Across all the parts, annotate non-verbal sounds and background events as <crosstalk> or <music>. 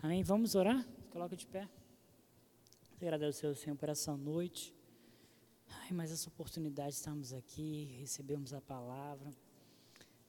Amém? Vamos orar? Coloca de pé. Agradecer ao Senhor por essa noite. Ai, mais essa oportunidade de estarmos aqui, recebemos a palavra.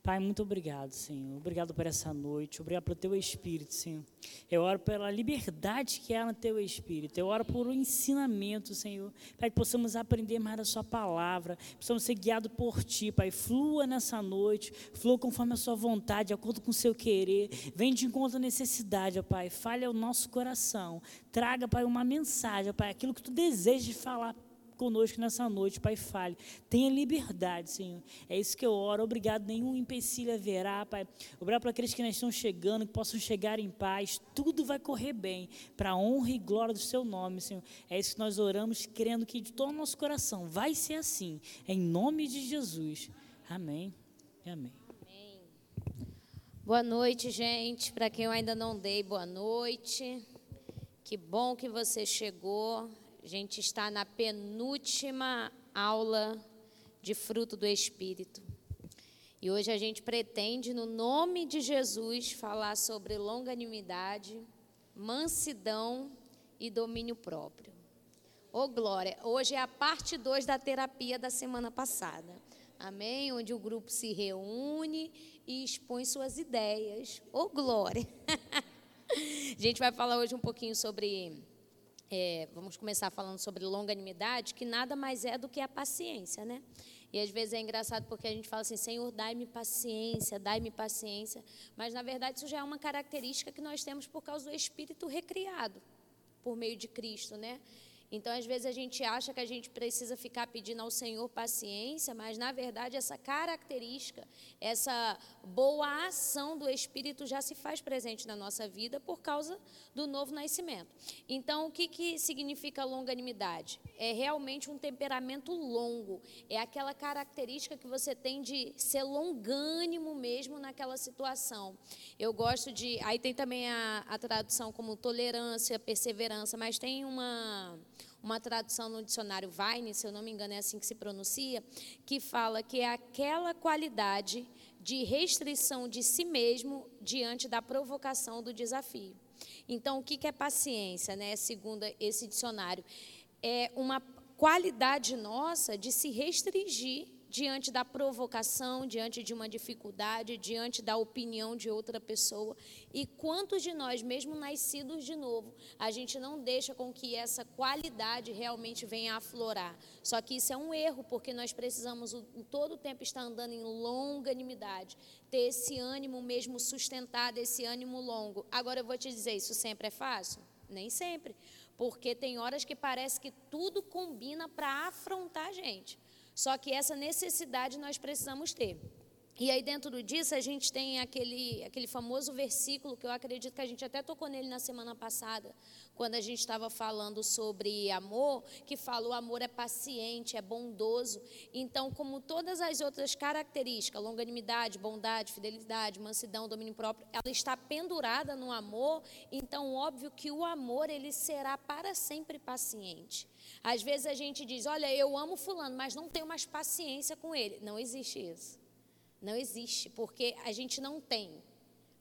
Pai, muito obrigado, Senhor. Obrigado por essa noite. Obrigado pelo teu Espírito, Senhor. Eu oro pela liberdade que há no teu Espírito. Eu oro por um ensinamento, Senhor. Pai, que possamos aprender mais da Sua palavra. Possamos ser guiados por Ti, Pai. Flua nessa noite. Flua conforme a Sua vontade, de acordo com o seu querer. Vem de encontro à necessidade, ó Pai. Fale ao nosso coração. Traga, Pai, uma mensagem, ó Pai. Aquilo que Tu desejas falar conosco nessa noite, Pai, fale. Tenha liberdade, Senhor. É isso que eu oro. Obrigado, nenhum empecilho haverá, Pai. Obrigado para aqueles que não estão chegando, que possam chegar em paz. Tudo vai correr bem, para a honra e glória do Seu nome, Senhor. É isso que nós oramos, crendo que de todo o nosso coração vai ser assim. Em nome de Jesus. Amém. Amém. Amém. Boa noite, gente. Para quem eu ainda não dei, boa noite. Que bom que você chegou. A gente está na penúltima aula de fruto do Espírito. E hoje a gente pretende, no nome de Jesus, falar sobre longanimidade, mansidão e domínio próprio. Ô oh, glória! Hoje é a parte 2 da terapia da semana passada. Amém? Onde o grupo se reúne e expõe suas ideias. Ô oh, glória! <laughs> a gente vai falar hoje um pouquinho sobre é, vamos começar falando sobre longanimidade, que nada mais é do que a paciência, né? E às vezes é engraçado porque a gente fala assim, Senhor, dai-me paciência, dai-me paciência. Mas na verdade isso já é uma característica que nós temos por causa do Espírito recriado por meio de Cristo, né? Então, às vezes, a gente acha que a gente precisa ficar pedindo ao Senhor paciência, mas, na verdade, essa característica, essa boa ação do Espírito já se faz presente na nossa vida por causa do novo nascimento. Então, o que, que significa longanimidade? É realmente um temperamento longo, é aquela característica que você tem de ser longânimo mesmo naquela situação. Eu gosto de. Aí tem também a, a tradução como tolerância, perseverança, mas tem uma uma tradução no dicionário Vine, se eu não me engano é assim que se pronuncia, que fala que é aquela qualidade de restrição de si mesmo diante da provocação do desafio. Então, o que é paciência, né? Segundo esse dicionário, é uma qualidade nossa de se restringir diante da provocação, diante de uma dificuldade, diante da opinião de outra pessoa. E quantos de nós, mesmo nascidos de novo, a gente não deixa com que essa qualidade realmente venha aflorar. Só que isso é um erro, porque nós precisamos em todo o tempo estar andando em longanimidade, ter esse ânimo mesmo sustentado, esse ânimo longo. Agora eu vou te dizer, isso sempre é fácil? Nem sempre. Porque tem horas que parece que tudo combina para afrontar a gente. Só que essa necessidade nós precisamos ter. E aí, dentro disso, a gente tem aquele, aquele famoso versículo que eu acredito que a gente até tocou nele na semana passada, quando a gente estava falando sobre amor, que fala o amor é paciente, é bondoso. Então, como todas as outras características, longanimidade, bondade, fidelidade, mansidão, domínio próprio, ela está pendurada no amor, então, óbvio que o amor, ele será para sempre paciente. Às vezes a gente diz: Olha, eu amo Fulano, mas não tenho mais paciência com ele. Não existe isso. Não existe, porque a gente não tem.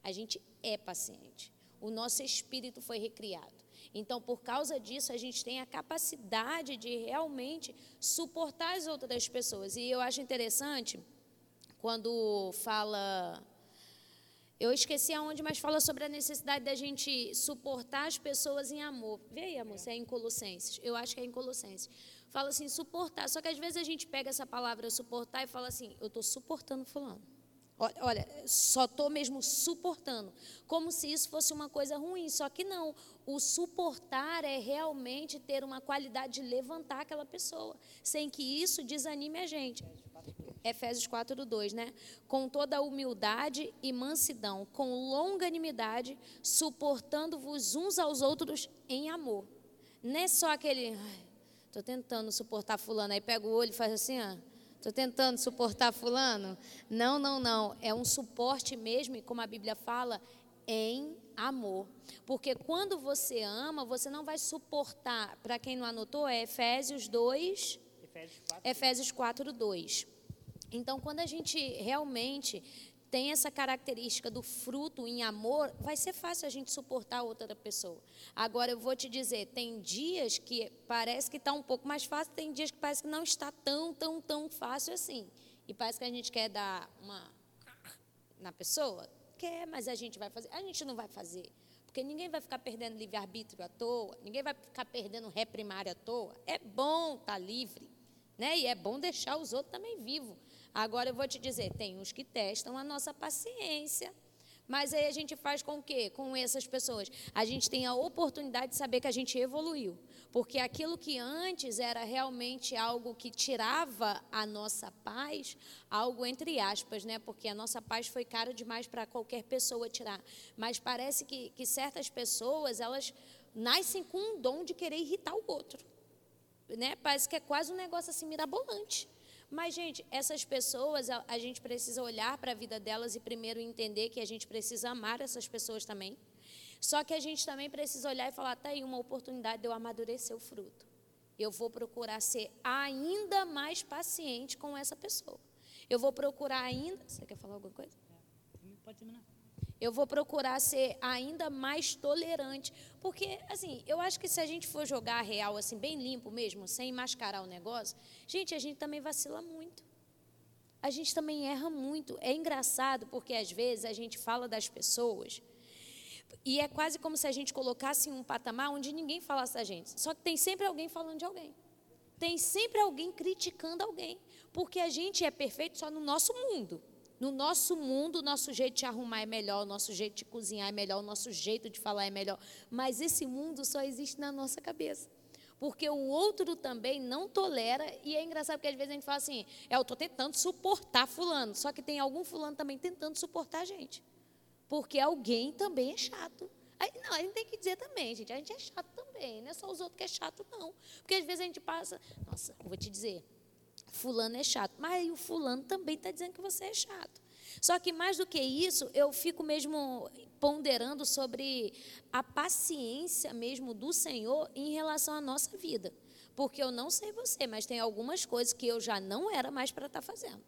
A gente é paciente. O nosso espírito foi recriado. Então, por causa disso, a gente tem a capacidade de realmente suportar as outras pessoas. E eu acho interessante quando fala eu esqueci aonde, mas fala sobre a necessidade da gente suportar as pessoas em amor. Vê aí, amor, se é em Colossenses. Eu acho que é em Colossenses. Fala assim, suportar. Só que às vezes a gente pega essa palavra suportar e fala assim, eu estou suportando fulano. Olha, só estou mesmo suportando. Como se isso fosse uma coisa ruim. Só que não. O suportar é realmente ter uma qualidade de levantar aquela pessoa, sem que isso desanime a gente. Efésios 4, 2, né? Com toda humildade e mansidão, com longanimidade, suportando-vos uns aos outros em amor. Não é só aquele, estou tentando suportar fulano, aí pega o olho e faz assim, ó. Estou tentando suportar fulano. Não, não, não. É um suporte mesmo, e como a Bíblia fala, em amor. Porque quando você ama, você não vai suportar. Para quem não anotou, é Efésios 2, Efésios 4, Efésios 4 2. Então, quando a gente realmente tem essa característica do fruto em amor, vai ser fácil a gente suportar outra pessoa. Agora eu vou te dizer, tem dias que parece que está um pouco mais fácil, tem dias que parece que não está tão, tão, tão fácil assim. E parece que a gente quer dar uma na pessoa, quer, mas a gente vai fazer. A gente não vai fazer. Porque ninguém vai ficar perdendo livre-arbítrio à toa, ninguém vai ficar perdendo ré primário à toa. É bom estar tá livre, né? E é bom deixar os outros também vivos. Agora eu vou te dizer, tem uns que testam a nossa paciência. Mas aí a gente faz com o quê? Com essas pessoas. A gente tem a oportunidade de saber que a gente evoluiu. Porque aquilo que antes era realmente algo que tirava a nossa paz, algo entre aspas, né? Porque a nossa paz foi cara demais para qualquer pessoa tirar. Mas parece que, que certas pessoas, elas nascem com um dom de querer irritar o outro. Né? Parece que é quase um negócio assim mirabolante. Mas, gente, essas pessoas, a, a gente precisa olhar para a vida delas e primeiro entender que a gente precisa amar essas pessoas também. Só que a gente também precisa olhar e falar: está aí uma oportunidade de eu amadurecer o fruto. Eu vou procurar ser ainda mais paciente com essa pessoa. Eu vou procurar ainda. Você quer falar alguma coisa? É, pode terminar. Eu vou procurar ser ainda mais tolerante. Porque, assim, eu acho que se a gente for jogar real, assim, bem limpo mesmo, sem mascarar o negócio, gente, a gente também vacila muito. A gente também erra muito. É engraçado porque, às vezes, a gente fala das pessoas e é quase como se a gente colocasse em um patamar onde ninguém falasse da gente. Só que tem sempre alguém falando de alguém. Tem sempre alguém criticando alguém. Porque a gente é perfeito só no nosso mundo. No nosso mundo, o nosso jeito de arrumar é melhor, o nosso jeito de cozinhar é melhor, o nosso jeito de falar é melhor. Mas esse mundo só existe na nossa cabeça. Porque o outro também não tolera, e é engraçado porque às vezes a gente fala assim: é, eu estou tentando suportar Fulano, só que tem algum Fulano também tentando suportar a gente. Porque alguém também é chato. Aí, não, a gente tem que dizer também, gente, a gente é chato também, não é só os outros que é chato, não. Porque às vezes a gente passa, nossa, vou te dizer, fulano é chato. Mas o fulano também está dizendo que você é chato. Só que mais do que isso, eu fico mesmo ponderando sobre a paciência mesmo do Senhor em relação à nossa vida. Porque eu não sei você, mas tem algumas coisas que eu já não era mais para estar tá fazendo.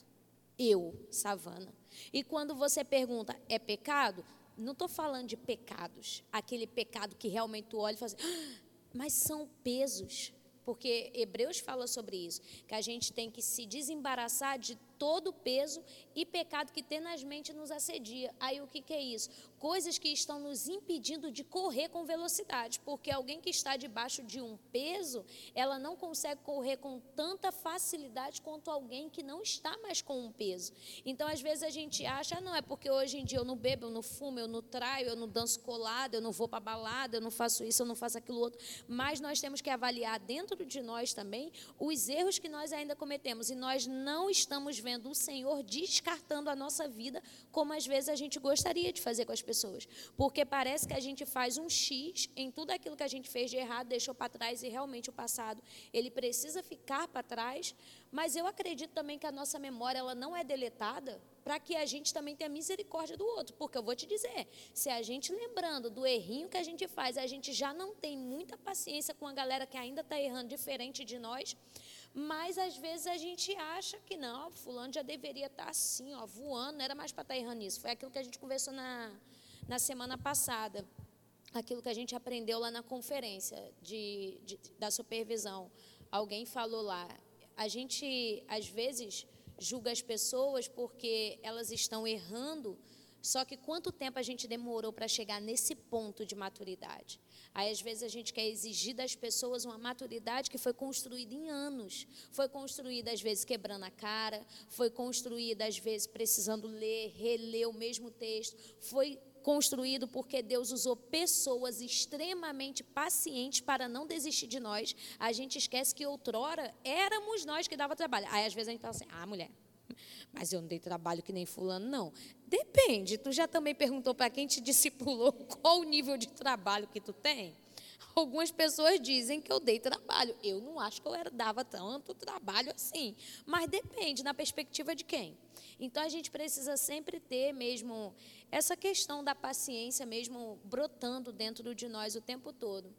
Eu, Savana. E quando você pergunta, é pecado? Não estou falando de pecados, aquele pecado que realmente tu olha e fala assim, ah, mas são pesos porque Hebreus fala sobre isso, que a gente tem que se desembaraçar de todo o peso e pecado que tenazmente nos assedia. Aí o que, que é isso? Coisas que estão nos impedindo de correr com velocidade, porque alguém que está debaixo de um peso, ela não consegue correr com tanta facilidade quanto alguém que não está mais com um peso. Então, às vezes a gente acha, ah, não, é porque hoje em dia eu não bebo, eu não fumo, eu não traio, eu não danço colado, eu não vou para balada, eu não faço isso, eu não faço aquilo outro. Mas nós temos que avaliar dentro de nós também os erros que nós ainda cometemos e nós não estamos vendo vendo o Senhor descartando a nossa vida, como às vezes a gente gostaria de fazer com as pessoas. Porque parece que a gente faz um X em tudo aquilo que a gente fez de errado, deixou para trás, e realmente o passado, ele precisa ficar para trás. Mas eu acredito também que a nossa memória ela não é deletada para que a gente também tenha misericórdia do outro. Porque eu vou te dizer, se a gente lembrando do errinho que a gente faz, a gente já não tem muita paciência com a galera que ainda está errando diferente de nós, mas às vezes a gente acha que não, fulano já deveria estar assim, ó, voando, não era mais para estar errando nisso. Foi aquilo que a gente conversou na, na semana passada, aquilo que a gente aprendeu lá na conferência de, de, da supervisão. Alguém falou lá, a gente às vezes julga as pessoas porque elas estão errando, só que quanto tempo a gente demorou para chegar nesse ponto de maturidade? Aí, às vezes, a gente quer exigir das pessoas uma maturidade que foi construída em anos. Foi construída, às vezes, quebrando a cara, foi construída, às vezes, precisando ler, reler o mesmo texto, foi construído porque Deus usou pessoas extremamente pacientes para não desistir de nós. A gente esquece que outrora éramos nós que dava trabalho. Aí às vezes a gente fala assim: "Ah, mulher, mas eu não dei trabalho que nem fulano, não. Depende. Tu já também perguntou para quem te <laughs> discipulou qual o nível de trabalho que tu tem? Algumas pessoas dizem que eu dei trabalho. Eu não acho que eu dava tanto trabalho assim. Mas depende, na perspectiva de quem. Então a gente precisa sempre ter mesmo essa questão da paciência mesmo brotando dentro de nós o tempo todo.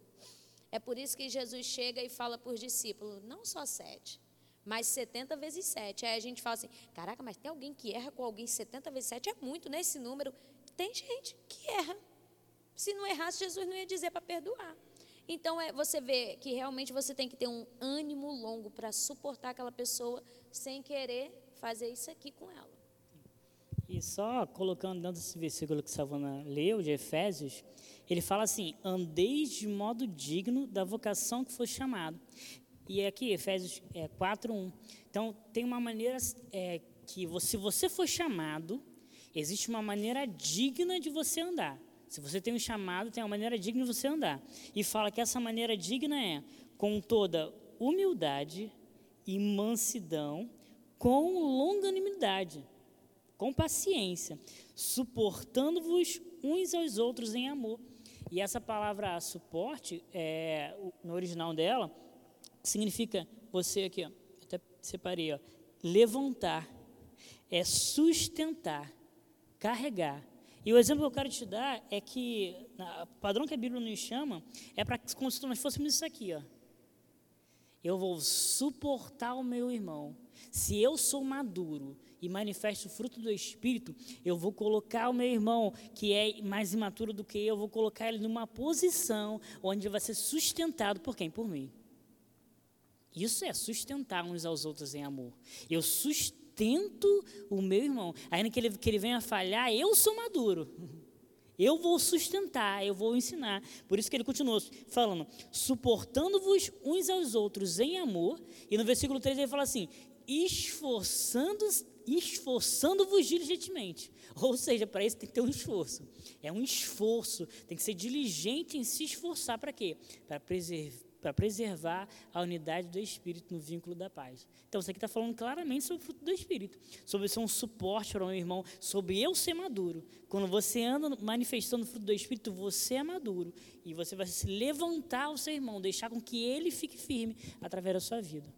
É por isso que Jesus chega e fala para os discípulos, não só sete, mais 70 vezes 7. Aí a gente fala assim: caraca, mas tem alguém que erra com alguém 70 vezes 7? É muito, né? Esse número. Tem gente que erra. Se não errasse, Jesus não ia dizer para perdoar. Então, é, você vê que realmente você tem que ter um ânimo longo para suportar aquela pessoa sem querer fazer isso aqui com ela. E só colocando dentro desse versículo que Savana leu, de Efésios, ele fala assim: andeis de modo digno da vocação que foi chamado. E é aqui, Efésios é, 4, 1. Então, tem uma maneira é, que, se você for chamado, existe uma maneira digna de você andar. Se você tem um chamado, tem uma maneira digna de você andar. E fala que essa maneira digna é com toda humildade e mansidão, com longanimidade, com paciência, suportando-vos uns aos outros em amor. E essa palavra suporte, é, no original dela, significa você aqui, ó, até separei, ó, levantar, é sustentar, carregar. E o exemplo que eu quero te dar é que o padrão que a Bíblia nos chama é para como se nós fôssemos isso aqui, ó. Eu vou suportar o meu irmão. Se eu sou maduro e manifesto o fruto do Espírito, eu vou colocar o meu irmão, que é mais imaturo do que eu, eu vou colocar ele numa posição onde ele vai ser sustentado por quem? Por mim. Isso é sustentar uns aos outros em amor. Eu sustento o meu irmão. Ainda que ele, que ele venha falhar, eu sou maduro. <laughs> Eu vou sustentar, eu vou ensinar. Por isso que ele continuou falando, suportando-vos uns aos outros em amor. E no versículo 3 ele fala assim: esforçando esforçando-vos diligentemente. Ou seja, para isso tem que ter um esforço. É um esforço, tem que ser diligente em se esforçar para quê? Para preservar para preservar a unidade do Espírito no vínculo da paz. Então, isso aqui está falando claramente sobre o fruto do Espírito, sobre ser um suporte para o meu irmão, sobre eu ser maduro. Quando você anda manifestando o fruto do Espírito, você é maduro e você vai se levantar ao seu irmão, deixar com que ele fique firme através da sua vida.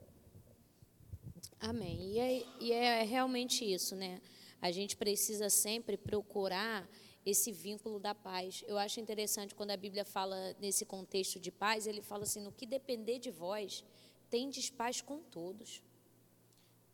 Amém. E é, e é realmente isso, né? A gente precisa sempre procurar esse vínculo da paz. Eu acho interessante quando a Bíblia fala nesse contexto de paz, ele fala assim: no que depender de vós, tendes paz com todos.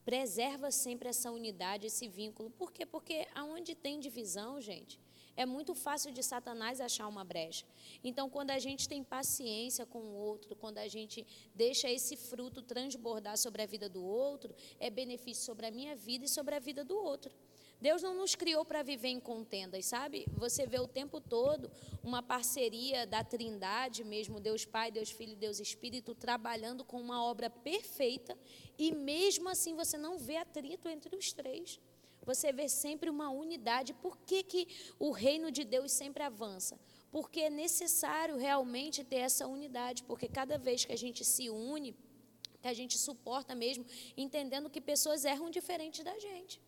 Preserva sempre essa unidade, esse vínculo. Por quê? Porque aonde tem divisão, gente, é muito fácil de Satanás achar uma brecha. Então, quando a gente tem paciência com o outro, quando a gente deixa esse fruto transbordar sobre a vida do outro, é benefício sobre a minha vida e sobre a vida do outro. Deus não nos criou para viver em contendas, sabe? Você vê o tempo todo uma parceria da Trindade mesmo, Deus Pai, Deus Filho, Deus Espírito, trabalhando com uma obra perfeita e mesmo assim você não vê atrito entre os três você vê sempre uma unidade. Por que, que o reino de Deus sempre avança? Porque é necessário realmente ter essa unidade, porque cada vez que a gente se une, que a gente suporta mesmo, entendendo que pessoas erram diferente da gente.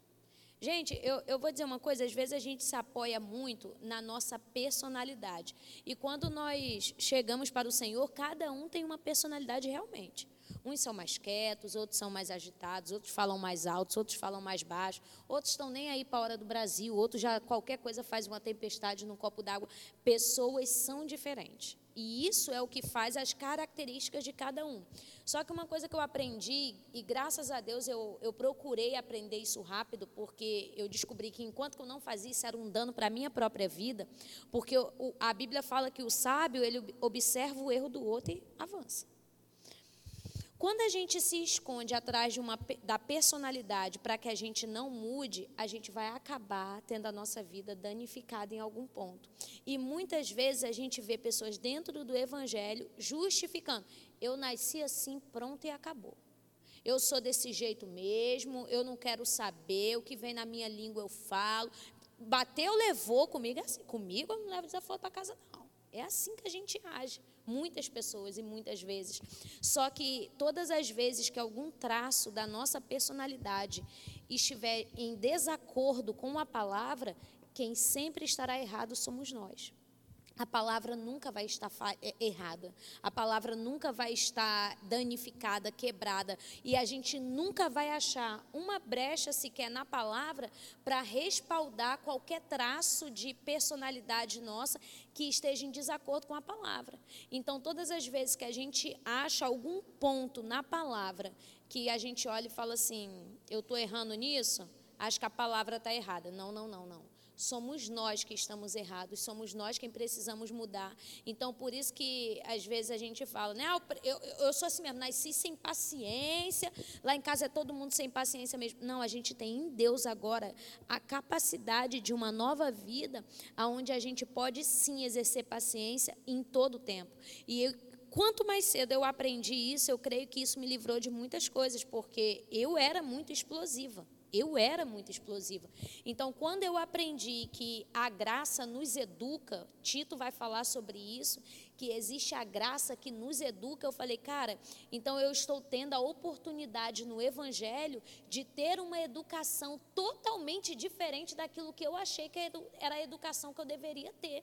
Gente, eu, eu, vou dizer uma coisa: às vezes a gente se apoia muito na nossa personalidade. E quando nós chegamos para o Senhor, cada um tem uma personalidade realmente. Uns são mais quietos, outros são mais agitados, outros falam mais altos, outros falam mais baixo, outros estão nem aí para a hora do Brasil, outros já qualquer coisa faz uma tempestade num copo d'água. Pessoas são diferentes. E isso é o que faz as características de cada um. Só que uma coisa que eu aprendi, e graças a Deus eu, eu procurei aprender isso rápido, porque eu descobri que enquanto eu não fazia isso era um dano para a minha própria vida, porque a Bíblia fala que o sábio, ele observa o erro do outro e avança. Quando a gente se esconde atrás de uma, da personalidade para que a gente não mude, a gente vai acabar tendo a nossa vida danificada em algum ponto. E muitas vezes a gente vê pessoas dentro do evangelho justificando: eu nasci assim, pronto e acabou. Eu sou desse jeito mesmo, eu não quero saber, o que vem na minha língua eu falo. Bateu, levou comigo, é assim, comigo eu não levo desaforo para casa, não. É assim que a gente age. Muitas pessoas e muitas vezes. Só que todas as vezes que algum traço da nossa personalidade estiver em desacordo com a palavra, quem sempre estará errado somos nós. A palavra nunca vai estar é, errada, a palavra nunca vai estar danificada, quebrada, e a gente nunca vai achar uma brecha sequer na palavra para respaldar qualquer traço de personalidade nossa que esteja em desacordo com a palavra. Então, todas as vezes que a gente acha algum ponto na palavra que a gente olha e fala assim: eu estou errando nisso, acho que a palavra está errada. Não, não, não, não somos nós que estamos errados, somos nós quem precisamos mudar. Então, por isso que às vezes a gente fala, né? Ah, eu, eu sou assim mesmo, nasci sem paciência, lá em casa é todo mundo sem paciência mesmo. Não, a gente tem em Deus agora a capacidade de uma nova vida, aonde a gente pode sim exercer paciência em todo o tempo. E eu, quanto mais cedo eu aprendi isso, eu creio que isso me livrou de muitas coisas, porque eu era muito explosiva. Eu era muito explosiva. Então, quando eu aprendi que a graça nos educa, Tito vai falar sobre isso, que existe a graça que nos educa, eu falei, cara, então eu estou tendo a oportunidade no Evangelho de ter uma educação totalmente diferente daquilo que eu achei que era a educação que eu deveria ter.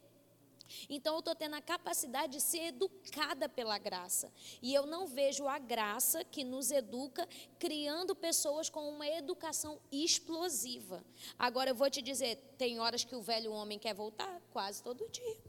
Então eu estou tendo a capacidade de ser educada pela graça. E eu não vejo a graça que nos educa criando pessoas com uma educação explosiva. Agora eu vou te dizer, tem horas que o velho homem quer voltar, quase todo dia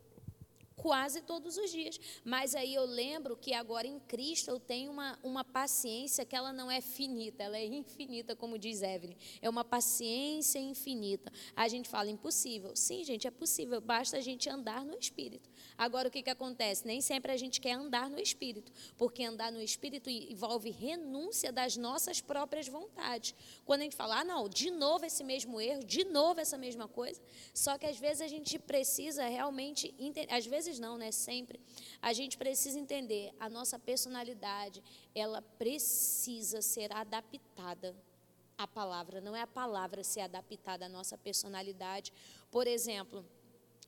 quase todos os dias. Mas aí eu lembro que agora em Cristo eu tenho uma, uma paciência que ela não é finita, ela é infinita, como diz Evelyn. É uma paciência infinita. A gente fala impossível. Sim, gente, é possível, basta a gente andar no Espírito. Agora o que, que acontece? Nem sempre a gente quer andar no Espírito, porque andar no Espírito envolve renúncia das nossas próprias vontades. Quando a gente fala, ah, não, de novo esse mesmo erro, de novo essa mesma coisa, só que às vezes a gente precisa realmente, às vezes não, né? Sempre. A gente precisa entender, a nossa personalidade, ela precisa ser adaptada à palavra. Não é a palavra ser adaptada à nossa personalidade. Por exemplo,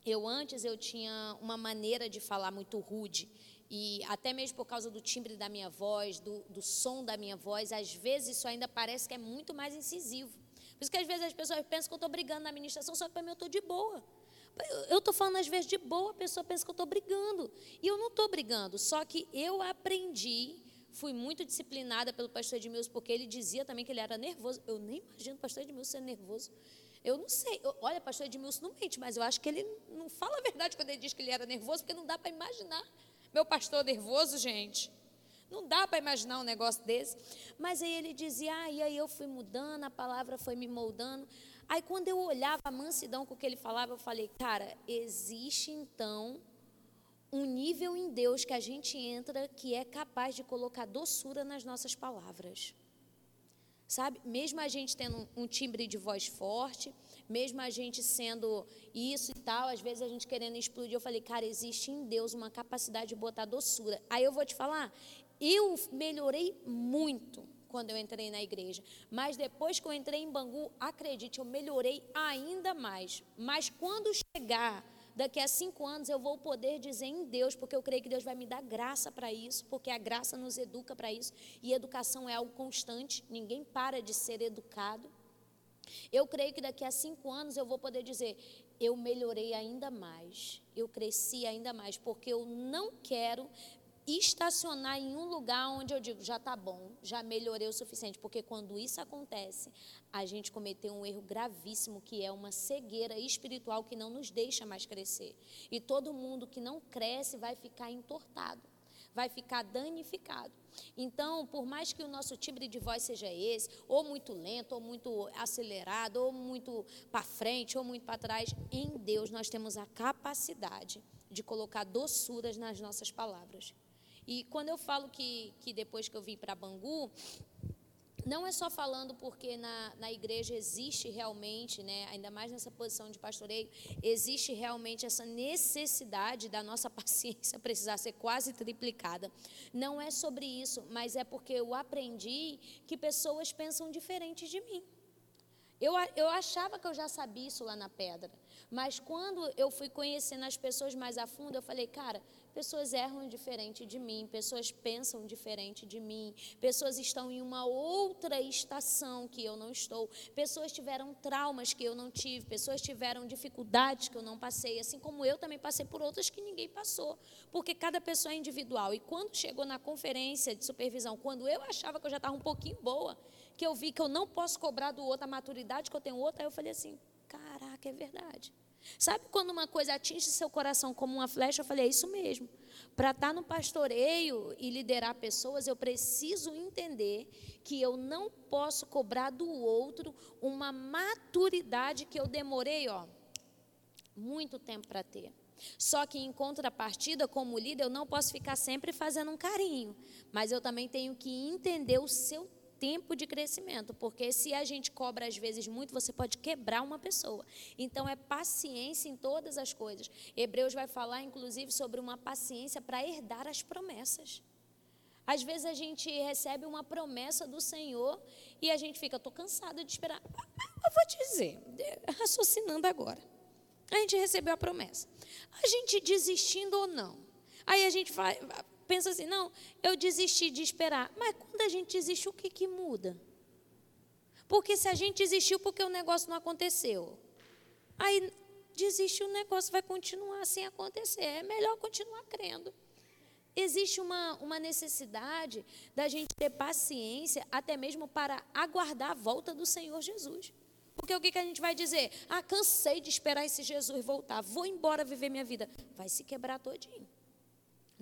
eu antes eu tinha uma maneira de falar muito rude. E até mesmo por causa do timbre da minha voz, do, do som da minha voz, às vezes isso ainda parece que é muito mais incisivo. Por isso que às vezes as pessoas pensam que eu estou brigando na administração, só que para mim eu estou de boa. Eu estou falando às vezes de boa, a pessoa pensa que eu estou brigando. E eu não estou brigando, só que eu aprendi, fui muito disciplinada pelo pastor Edmilson, porque ele dizia também que ele era nervoso. Eu nem imagino o pastor Edmilson ser nervoso. Eu não sei. Eu, olha, pastor Edmilson não mente, mas eu acho que ele não fala a verdade quando ele diz que ele era nervoso, porque não dá para imaginar. Meu pastor nervoso, gente. Não dá para imaginar um negócio desse. Mas aí ele dizia, ah, e aí eu fui mudando, a palavra foi me moldando. Aí quando eu olhava a mansidão com que ele falava, eu falei, cara, existe então um nível em Deus que a gente entra que é capaz de colocar doçura nas nossas palavras. Sabe? Mesmo a gente tendo um timbre de voz forte, mesmo a gente sendo isso e tal, às vezes a gente querendo explodir, eu falei, cara, existe em Deus uma capacidade de botar doçura. Aí eu vou te falar, eu melhorei muito quando eu entrei na igreja. Mas depois que eu entrei em Bangu, acredite, eu melhorei ainda mais. Mas quando chegar daqui a cinco anos, eu vou poder dizer em Deus, porque eu creio que Deus vai me dar graça para isso, porque a graça nos educa para isso. E educação é algo constante, ninguém para de ser educado. Eu creio que daqui a cinco anos eu vou poder dizer, eu melhorei ainda mais, eu cresci ainda mais, porque eu não quero estacionar em um lugar onde eu digo, já está bom, já melhorei o suficiente. Porque quando isso acontece, a gente cometeu um erro gravíssimo, que é uma cegueira espiritual que não nos deixa mais crescer. E todo mundo que não cresce vai ficar entortado, vai ficar danificado. Então, por mais que o nosso timbre de voz seja esse, ou muito lento, ou muito acelerado, ou muito para frente, ou muito para trás, em Deus nós temos a capacidade de colocar doçuras nas nossas palavras. E quando eu falo que, que depois que eu vim para Bangu, não é só falando porque na, na igreja existe realmente, né, ainda mais nessa posição de pastoreio, existe realmente essa necessidade da nossa <laughs> paciência precisar ser quase triplicada. Não é sobre isso, mas é porque eu aprendi que pessoas pensam diferente de mim. Eu, eu achava que eu já sabia isso lá na pedra. Mas quando eu fui conhecendo as pessoas mais a fundo, eu falei, cara, pessoas erram diferente de mim, pessoas pensam diferente de mim, pessoas estão em uma outra estação que eu não estou, pessoas tiveram traumas que eu não tive, pessoas tiveram dificuldades que eu não passei, assim como eu também passei por outras que ninguém passou, porque cada pessoa é individual. E quando chegou na conferência de supervisão, quando eu achava que eu já estava um pouquinho boa, que eu vi que eu não posso cobrar do outro a maturidade que eu tenho outra, aí eu falei assim: caraca, é verdade. Sabe quando uma coisa atinge seu coração como uma flecha? Eu falei, é isso mesmo. Para estar tá no pastoreio e liderar pessoas, eu preciso entender que eu não posso cobrar do outro uma maturidade que eu demorei, ó, muito tempo para ter. Só que em contrapartida, como líder, eu não posso ficar sempre fazendo um carinho, mas eu também tenho que entender o seu tempo de crescimento, porque se a gente cobra às vezes muito, você pode quebrar uma pessoa. Então é paciência em todas as coisas. Hebreus vai falar inclusive sobre uma paciência para herdar as promessas. Às vezes a gente recebe uma promessa do Senhor e a gente fica, estou cansada de esperar. Eu vou te dizer, raciocinando agora. A gente recebeu a promessa. A gente desistindo ou não. Aí a gente vai, pensa assim, não, eu desisti de esperar. Mas quando a gente desiste, o que, que muda? Porque se a gente desistiu porque o negócio não aconteceu, aí desiste, o negócio vai continuar sem acontecer. É melhor continuar crendo. Existe uma, uma necessidade da gente ter paciência, até mesmo para aguardar a volta do Senhor Jesus. Porque o que, que a gente vai dizer? Ah, cansei de esperar esse Jesus voltar, vou embora viver minha vida. Vai se quebrar todinho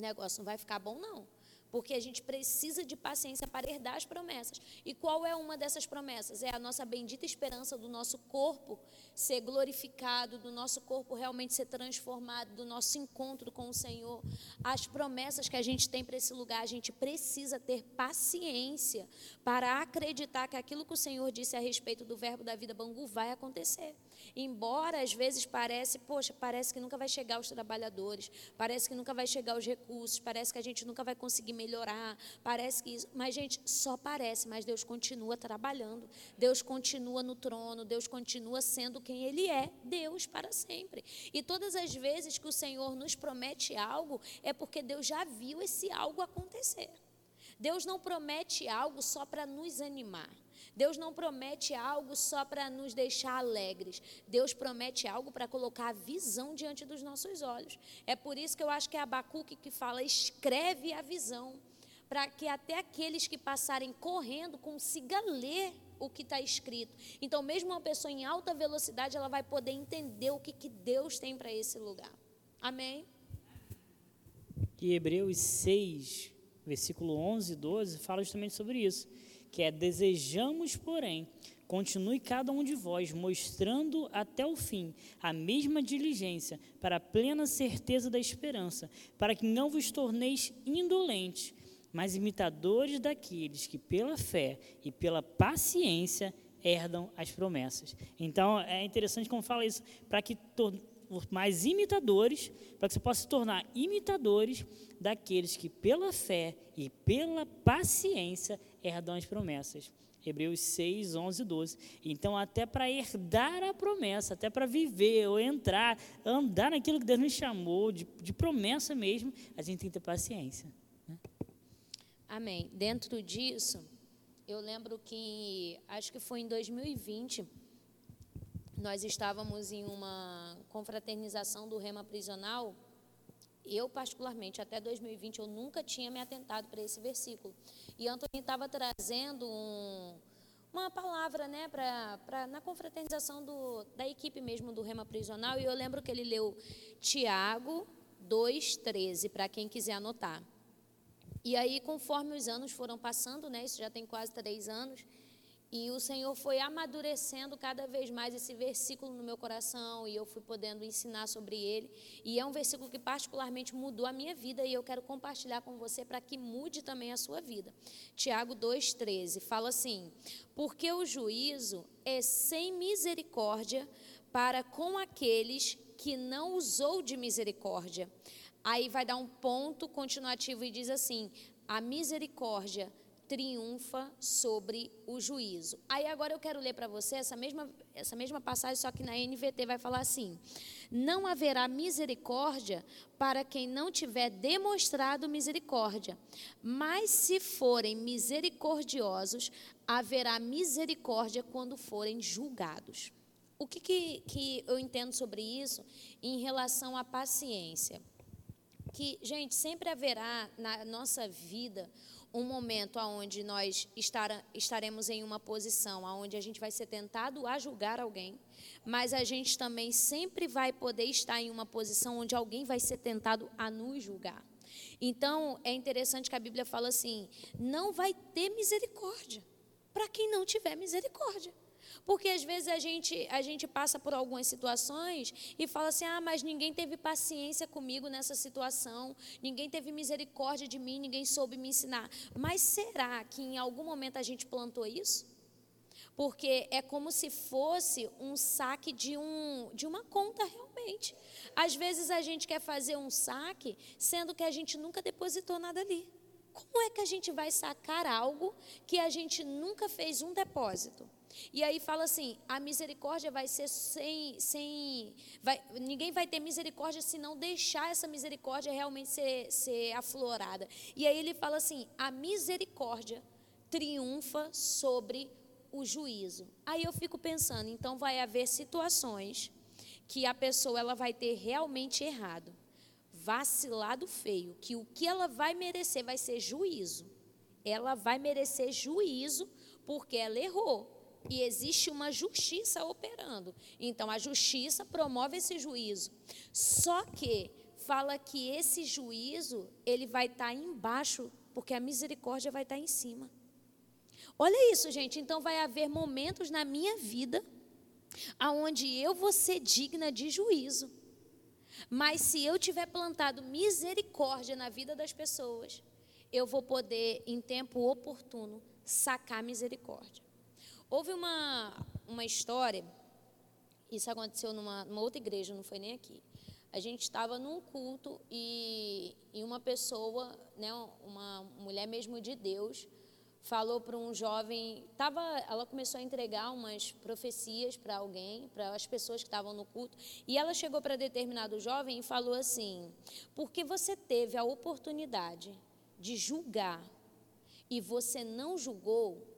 o negócio não vai ficar bom, não. Porque a gente precisa de paciência para herdar as promessas. E qual é uma dessas promessas? É a nossa bendita esperança do nosso corpo ser glorificado, do nosso corpo realmente ser transformado, do nosso encontro com o Senhor. As promessas que a gente tem para esse lugar, a gente precisa ter paciência para acreditar que aquilo que o Senhor disse a respeito do verbo da vida Bangu vai acontecer. Embora às vezes parece, poxa, parece que nunca vai chegar os trabalhadores, parece que nunca vai chegar os recursos, parece que a gente nunca vai conseguir melhorar, parece que isso, mas gente, só parece, mas Deus continua trabalhando. Deus continua no trono, Deus continua sendo quem ele é, Deus para sempre. E todas as vezes que o Senhor nos promete algo, é porque Deus já viu esse algo acontecer. Deus não promete algo só para nos animar. Deus não promete algo só para nos deixar alegres. Deus promete algo para colocar a visão diante dos nossos olhos. É por isso que eu acho que é Abacuque que fala: escreve a visão, para que até aqueles que passarem correndo consigam ler o que está escrito. Então, mesmo uma pessoa em alta velocidade, ela vai poder entender o que, que Deus tem para esse lugar. Amém? E Hebreus 6, versículo 11 e 12, fala justamente sobre isso que é desejamos, porém, continue cada um de vós mostrando até o fim a mesma diligência para a plena certeza da esperança, para que não vos torneis indolentes, mas imitadores daqueles que pela fé e pela paciência herdam as promessas. Então é interessante como fala isso, para que mais imitadores, para que você possa se tornar imitadores daqueles que pela fé e pela paciência herdam as promessas. Hebreus 6, 11 e 12. Então, até para herdar a promessa, até para viver ou entrar, andar naquilo que Deus nos chamou, de, de promessa mesmo, a gente tem que ter paciência. Amém. Dentro disso, eu lembro que, acho que foi em 2020, nós estávamos em uma confraternização do Rema Prisional. Eu, particularmente, até 2020, eu nunca tinha me atentado para esse versículo. E Antônio estava trazendo um, uma palavra né, pra, pra, na confraternização do, da equipe mesmo do Rema Prisional. E eu lembro que ele leu Tiago 2,13, para quem quiser anotar. E aí, conforme os anos foram passando, né, isso já tem quase três anos, e o Senhor foi amadurecendo cada vez mais esse versículo no meu coração e eu fui podendo ensinar sobre ele. E é um versículo que particularmente mudou a minha vida e eu quero compartilhar com você para que mude também a sua vida. Tiago 2,13 fala assim: Porque o juízo é sem misericórdia para com aqueles que não usou de misericórdia. Aí vai dar um ponto continuativo e diz assim: a misericórdia triunfa sobre o juízo. Aí agora eu quero ler para você essa mesma, essa mesma passagem, só que na NVT vai falar assim: Não haverá misericórdia para quem não tiver demonstrado misericórdia, mas se forem misericordiosos, haverá misericórdia quando forem julgados. O que, que, que eu entendo sobre isso em relação à paciência? Que, gente, sempre haverá na nossa vida um momento onde nós estaremos em uma posição onde a gente vai ser tentado a julgar alguém, mas a gente também sempre vai poder estar em uma posição onde alguém vai ser tentado a nos julgar. Então, é interessante que a Bíblia fala assim: não vai ter misericórdia para quem não tiver misericórdia. Porque às vezes a gente, a gente passa por algumas situações e fala assim: ah, mas ninguém teve paciência comigo nessa situação, ninguém teve misericórdia de mim, ninguém soube me ensinar. Mas será que em algum momento a gente plantou isso? Porque é como se fosse um saque de, um, de uma conta realmente. Às vezes a gente quer fazer um saque, sendo que a gente nunca depositou nada ali. Como é que a gente vai sacar algo que a gente nunca fez um depósito? E aí fala assim: a misericórdia vai ser sem. sem vai, ninguém vai ter misericórdia se não deixar essa misericórdia realmente ser, ser aflorada. E aí ele fala assim: a misericórdia triunfa sobre o juízo. Aí eu fico pensando, então vai haver situações que a pessoa ela vai ter realmente errado, vacilado feio, que o que ela vai merecer vai ser juízo. Ela vai merecer juízo porque ela errou e existe uma justiça operando. Então a justiça promove esse juízo. Só que fala que esse juízo ele vai estar tá embaixo, porque a misericórdia vai estar tá em cima. Olha isso, gente. Então vai haver momentos na minha vida aonde eu vou ser digna de juízo. Mas se eu tiver plantado misericórdia na vida das pessoas, eu vou poder, em tempo oportuno, sacar misericórdia. Houve uma, uma história, isso aconteceu numa, numa outra igreja, não foi nem aqui. A gente estava num culto e, e uma pessoa, né, uma mulher mesmo de Deus, falou para um jovem, tava, ela começou a entregar umas profecias para alguém, para as pessoas que estavam no culto, e ela chegou para determinado jovem e falou assim: "Porque você teve a oportunidade de julgar e você não julgou,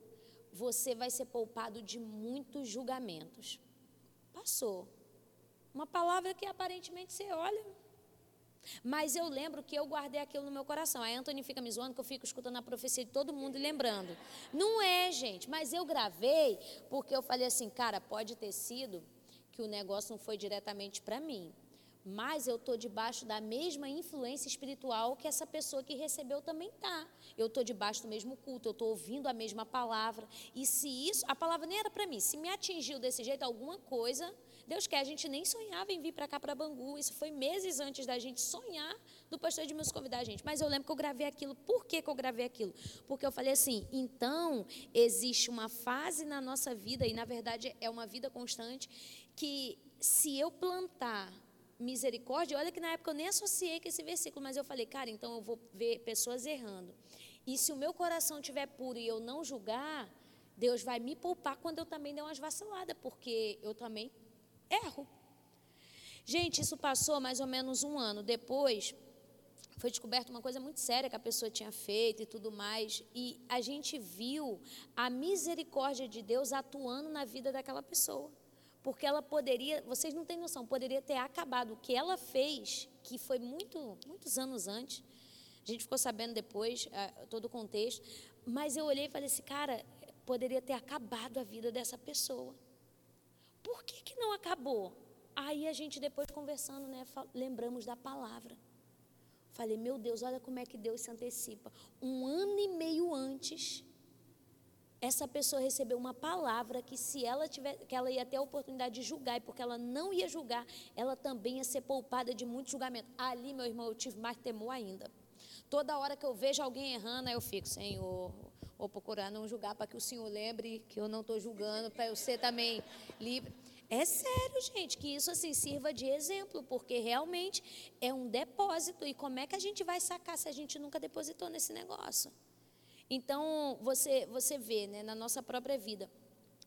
você vai ser poupado de muitos julgamentos. Passou. Uma palavra que aparentemente você olha. Mas eu lembro que eu guardei aquilo no meu coração. A Anthony fica me zoando que eu fico escutando a profecia de todo mundo e lembrando. Não é, gente, mas eu gravei porque eu falei assim, cara, pode ter sido que o negócio não foi diretamente para mim mas eu estou debaixo da mesma influência espiritual que essa pessoa que recebeu também está. Eu estou debaixo do mesmo culto, eu estou ouvindo a mesma palavra. E se isso, a palavra nem era para mim, se me atingiu desse jeito, alguma coisa, Deus quer, a gente nem sonhava em vir para cá, para Bangu. Isso foi meses antes da gente sonhar do pastor de meus convidar a gente. Mas eu lembro que eu gravei aquilo. Por que, que eu gravei aquilo? Porque eu falei assim: então, existe uma fase na nossa vida, e na verdade é uma vida constante, que se eu plantar misericórdia, olha que na época eu nem associei com esse versículo, mas eu falei, cara, então eu vou ver pessoas errando. E se o meu coração estiver puro e eu não julgar, Deus vai me poupar quando eu também der umas vaciladas, porque eu também erro. Gente, isso passou mais ou menos um ano. Depois, foi descoberta uma coisa muito séria que a pessoa tinha feito e tudo mais. E a gente viu a misericórdia de Deus atuando na vida daquela pessoa porque ela poderia, vocês não têm noção, poderia ter acabado o que ela fez, que foi muito, muitos anos antes. A gente ficou sabendo depois uh, todo o contexto, mas eu olhei e falei assim, cara, poderia ter acabado a vida dessa pessoa. Por que, que não acabou? Aí a gente depois conversando, né, lembramos da palavra. Falei, meu Deus, olha como é que Deus se antecipa. Um ano e meio antes, essa pessoa recebeu uma palavra que se ela tiver, que ela ia ter a oportunidade de julgar, e porque ela não ia julgar, ela também ia ser poupada de muito julgamento. Ali, meu irmão, eu tive mais temor ainda. Toda hora que eu vejo alguém errando, eu fico, Senhor, vou procurar não julgar para que o Senhor lembre que eu não estou julgando, para eu ser também livre. É sério, gente, que isso assim sirva de exemplo, porque realmente é um depósito. E como é que a gente vai sacar se a gente nunca depositou nesse negócio? Então, você, você vê né, na nossa própria vida,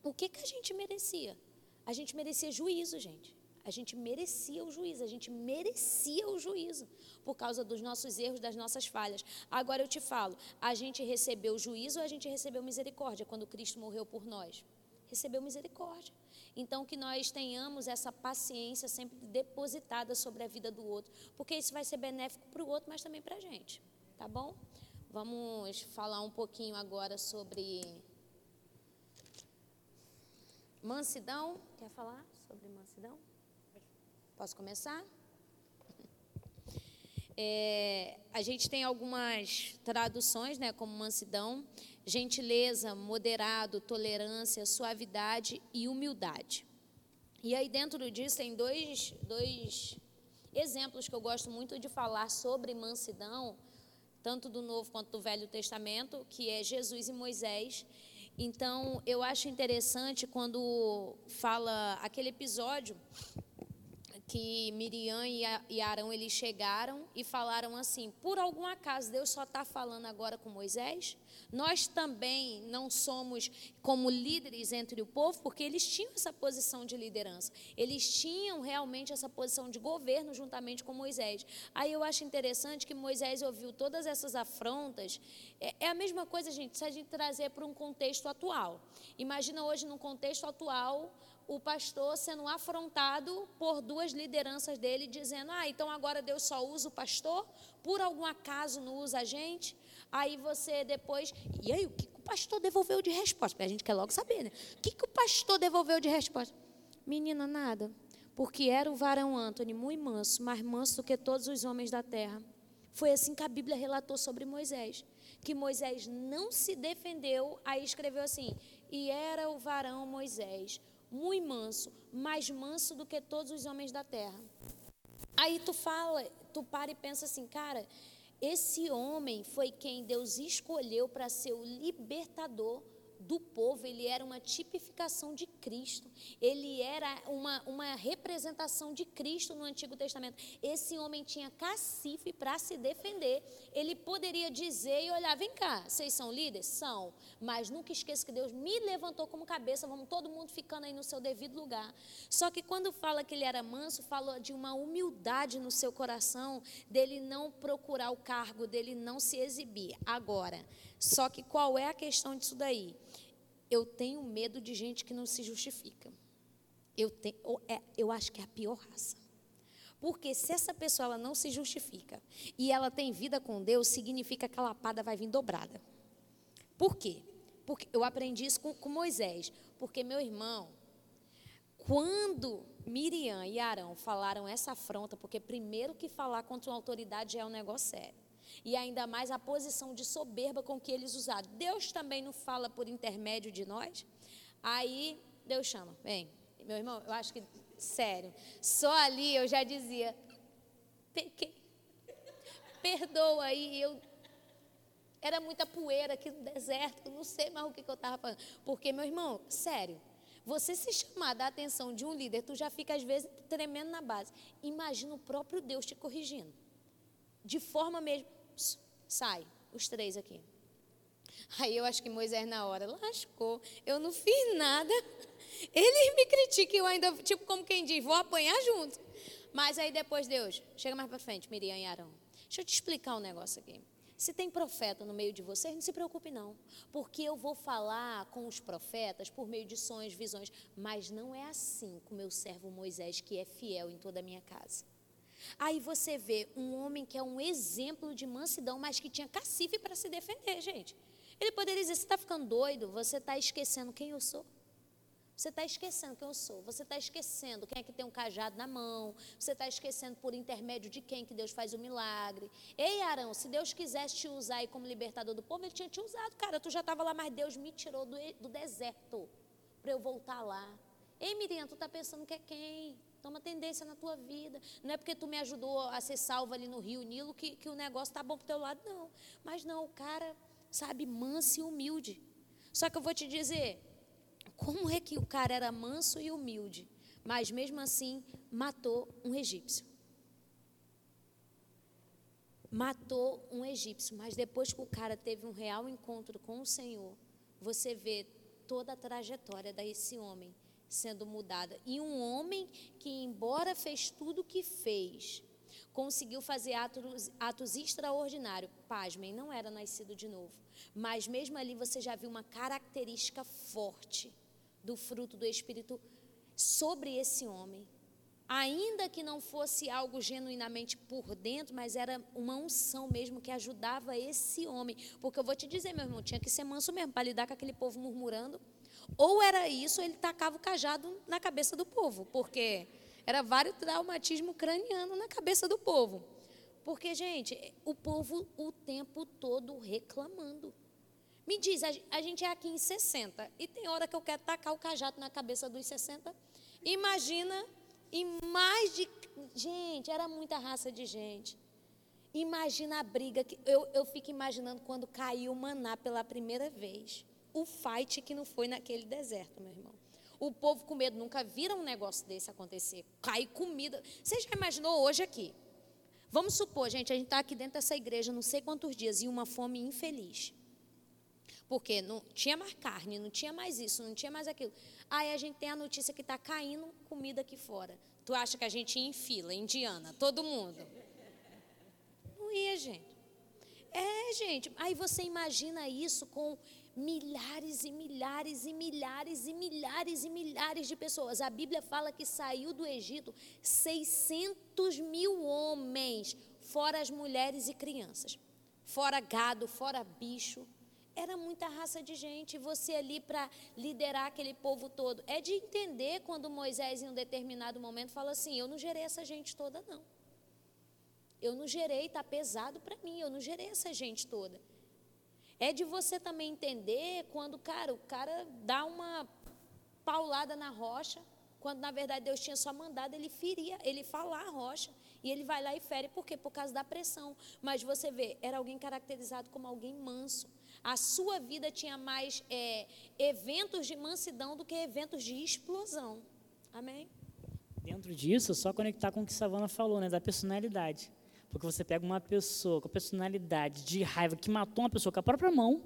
o que, que a gente merecia? A gente merecia juízo, gente. A gente merecia o juízo, a gente merecia o juízo por causa dos nossos erros, das nossas falhas. Agora eu te falo, a gente recebeu juízo ou a gente recebeu misericórdia quando Cristo morreu por nós? Recebeu misericórdia. Então que nós tenhamos essa paciência sempre depositada sobre a vida do outro, porque isso vai ser benéfico para o outro, mas também para a gente, tá bom? Vamos falar um pouquinho agora sobre mansidão. Quer falar sobre mansidão? Posso começar? <laughs> É, a gente tem algumas traduções, né, como mansidão, gentileza, moderado, tolerância, suavidade e humildade. E aí dentro disso tem dois, dois exemplos que eu gosto muito de falar sobre mansidão, tanto do Novo quanto do Velho Testamento, que é Jesus e Moisés. Então, eu acho interessante quando fala aquele episódio que Miriam e Arão eles chegaram e falaram assim: por algum acaso Deus só está falando agora com Moisés? Nós também não somos como líderes entre o povo, porque eles tinham essa posição de liderança, eles tinham realmente essa posição de governo juntamente com Moisés. Aí eu acho interessante que Moisés ouviu todas essas afrontas. É, é a mesma coisa, gente, se a gente trazer para um contexto atual. Imagina hoje, num contexto atual, o pastor sendo afrontado por duas lideranças dele, dizendo: Ah, então agora Deus só usa o pastor? Por algum acaso não usa a gente? Aí você depois. E aí, o que, o pastor devolveu de resposta? Porque a gente quer logo saber, né? O que, que o pastor devolveu de resposta? Menina, nada. Porque era o varão Antônio muito manso, mais manso do que todos os homens da terra. Foi assim que a Bíblia relatou sobre Moisés. Que Moisés não se defendeu, aí escreveu assim: e era o varão Moisés muito manso, mais manso do que todos os homens da terra. Aí tu fala, tu para e pensa assim, cara, esse homem foi quem Deus escolheu para ser o libertador do povo, ele era uma tipificação de Cristo, ele era uma, uma representação de Cristo no Antigo Testamento. Esse homem tinha cacife para se defender. Ele poderia dizer e olhar: vem cá, vocês são líderes? São, mas nunca esqueça que Deus me levantou como cabeça, vamos todo mundo ficando aí no seu devido lugar. Só que quando fala que ele era manso, fala de uma humildade no seu coração, dele não procurar o cargo, dele não se exibir. Agora, só que qual é a questão disso daí? Eu tenho medo de gente que não se justifica. Eu, tenho, é, eu acho que é a pior raça. Porque se essa pessoa ela não se justifica e ela tem vida com Deus, significa que a lapada vai vir dobrada. Por quê? Porque eu aprendi isso com, com Moisés. Porque, meu irmão, quando Miriam e Arão falaram essa afronta, porque primeiro que falar contra uma autoridade é um negócio sério e ainda mais a posição de soberba com que eles usaram. Deus também não fala por intermédio de nós? Aí Deus chama, vem, meu irmão, eu acho que, sério, só ali eu já dizia, pequei, perdoa aí, eu era muita poeira aqui no deserto, eu não sei mais o que, que eu estava falando. Porque, meu irmão, sério, você se chamar da atenção de um líder, tu já fica às vezes tremendo na base. Imagina o próprio Deus te corrigindo. De forma mesmo, sai, os três aqui. Aí eu acho que Moisés na hora lascou, eu não fiz nada. <laughs> Eles me criticam, eu ainda, tipo como quem diz, vou apanhar junto. Mas aí depois Deus, chega mais para frente, Miriam e Arão. Deixa eu te explicar um negócio aqui. Se tem profeta no meio de vocês, não se preocupe não, porque eu vou falar com os profetas por meio de sonhos, visões, mas não é assim com meu servo Moisés, que é fiel em toda a minha casa. Aí você vê um homem que é um exemplo de mansidão, mas que tinha cacife para se defender, gente. Ele poderia dizer: você está ficando doido, você está esquecendo quem eu sou. Você está esquecendo quem eu sou. Você está esquecendo quem é que tem um cajado na mão. Você está esquecendo por intermédio de quem que Deus faz o milagre. Ei, Arão, se Deus quisesse te usar aí como libertador do povo, Ele tinha te usado. Cara, tu já estava lá, mas Deus me tirou do, do deserto para eu voltar lá. Ei, Miriam, tu está pensando que é quem? Toma tendência na tua vida. Não é porque tu me ajudou a ser salva ali no Rio Nilo que, que o negócio tá bom pro teu lado, não. Mas não, o cara, sabe, manso e humilde. Só que eu vou te dizer, como é que o cara era manso e humilde, mas mesmo assim matou um egípcio? matou um egípcio, mas depois que o cara teve um real encontro com o Senhor, você vê toda a trajetória desse homem sendo mudada. E um homem que, embora fez tudo o que fez, conseguiu fazer atos, atos extraordinários. Pasmem, não era nascido de novo. Mas mesmo ali você já viu uma característica forte do fruto do Espírito sobre esse homem. Ainda que não fosse algo genuinamente por dentro, mas era uma unção mesmo que ajudava esse homem. Porque eu vou te dizer, meu irmão, tinha que ser manso mesmo para lidar com aquele povo murmurando. Ou era isso, ele tacava o cajado na cabeça do povo, porque era vários traumatismo craniano na cabeça do povo. Porque, gente, o povo o tempo todo reclamando. Me diz, a gente é aqui em 60 e tem hora que eu quero tacar o cajado na cabeça dos 60. Imagina em mais de. Gente, era muita raça de gente. Imagina a briga que. Eu, eu fico imaginando quando caiu o maná pela primeira vez. O fight que não foi naquele deserto, meu irmão. O povo com medo nunca viram um negócio desse acontecer. Cai comida. Você já imaginou hoje aqui? Vamos supor, gente, a gente está aqui dentro dessa igreja não sei quantos dias e uma fome infeliz. Porque não tinha mais carne, não tinha mais isso, não tinha mais aquilo. Aí a gente tem a notícia que está caindo comida aqui fora. Tu acha que a gente ia em fila, indiana, todo mundo? Não ia, gente. É, gente. Aí você imagina isso com milhares e milhares e milhares e milhares e milhares de pessoas. A Bíblia fala que saiu do Egito 600 mil homens, fora as mulheres e crianças, fora gado, fora bicho. Era muita raça de gente. Você ali para liderar aquele povo todo. É de entender quando Moisés, em um determinado momento, fala assim: Eu não gerei essa gente toda, não. Eu não gerei, está pesado para mim. Eu não gerei essa gente toda. É de você também entender quando, cara, o cara dá uma paulada na rocha, quando na verdade Deus tinha só mandado ele ferir, ele falar a rocha. E ele vai lá e fere, por quê? Por causa da pressão. Mas você vê, era alguém caracterizado como alguém manso. A sua vida tinha mais é, eventos de mansidão do que eventos de explosão. Amém? Dentro disso, só conectar com o que Savana falou, né? Da personalidade. Porque você pega uma pessoa com personalidade de raiva que matou uma pessoa com a própria mão,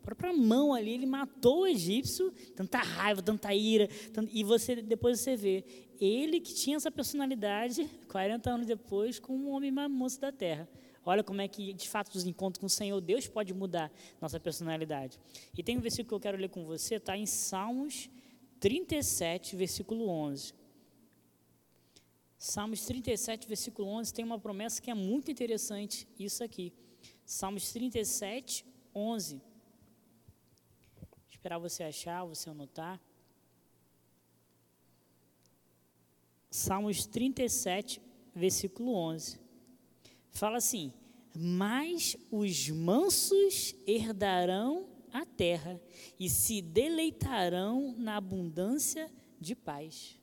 a própria mão ali, ele matou o egípcio, tanta raiva, tanta ira, e você depois você vê ele que tinha essa personalidade 40 anos depois com um homem moço da terra. Olha como é que, de fato, os encontros com o Senhor, Deus pode mudar nossa personalidade. E tem um versículo que eu quero ler com você, está em Salmos 37, versículo 11. Salmos 37, versículo 11, tem uma promessa que é muito interessante, isso aqui. Salmos 37, 11. Vou esperar você achar, você anotar. Salmos 37, versículo 11. Fala assim: Mas os mansos herdarão a terra e se deleitarão na abundância de paz.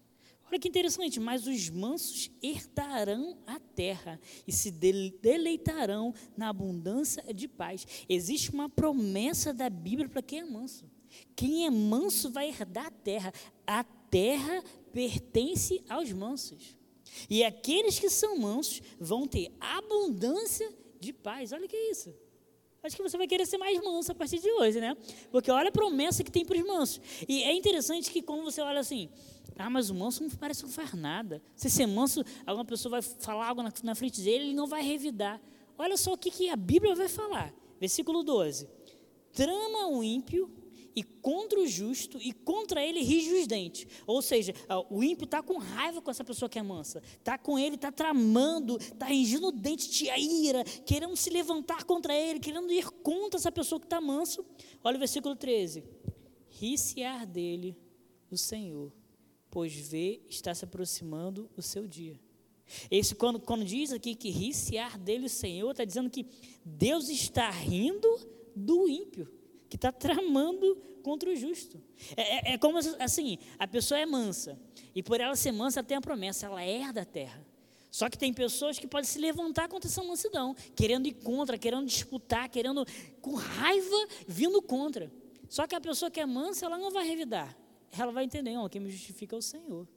Olha que interessante, mas os mansos herdarão a terra e se deleitarão na abundância de paz. Existe uma promessa da Bíblia para quem é manso. Quem é manso vai herdar a terra. A terra pertence aos mansos. E aqueles que são mansos vão ter abundância de paz. Olha que isso. Acho que você vai querer ser mais manso a partir de hoje, né? Porque olha a promessa que tem para os mansos. E é interessante que quando você olha assim, ah, mas o manso não parece que não faz nada. Se ser manso, alguma pessoa vai falar algo na, na frente dele, ele não vai revidar. Olha só o que, que a Bíblia vai falar. Versículo 12. Trama o ímpio e contra o justo e contra ele rige os dentes. Ou seja, o ímpio está com raiva com essa pessoa que é mansa. Está com ele, está tramando, está ringindo o dente de ira, querendo se levantar contra ele, querendo ir contra essa pessoa que está manso. Olha o versículo 13. Ri-se-ar dele o Senhor pois vê, está se aproximando o seu dia. Esse, quando, quando diz aqui que ri-se-ar dele o Senhor, está dizendo que Deus está rindo do ímpio, que está tramando contra o justo. É, é, é, como assim, a pessoa é mansa, e por ela ser mansa, ela tem a promessa, ela herda a terra. Só que tem pessoas que podem se levantar contra essa mansidão, querendo ir contra, querendo disputar, querendo, com raiva, vindo contra. Só que a pessoa que é mansa, ela não vai revidar ela vai entender, não, quem me justifica é o Senhor.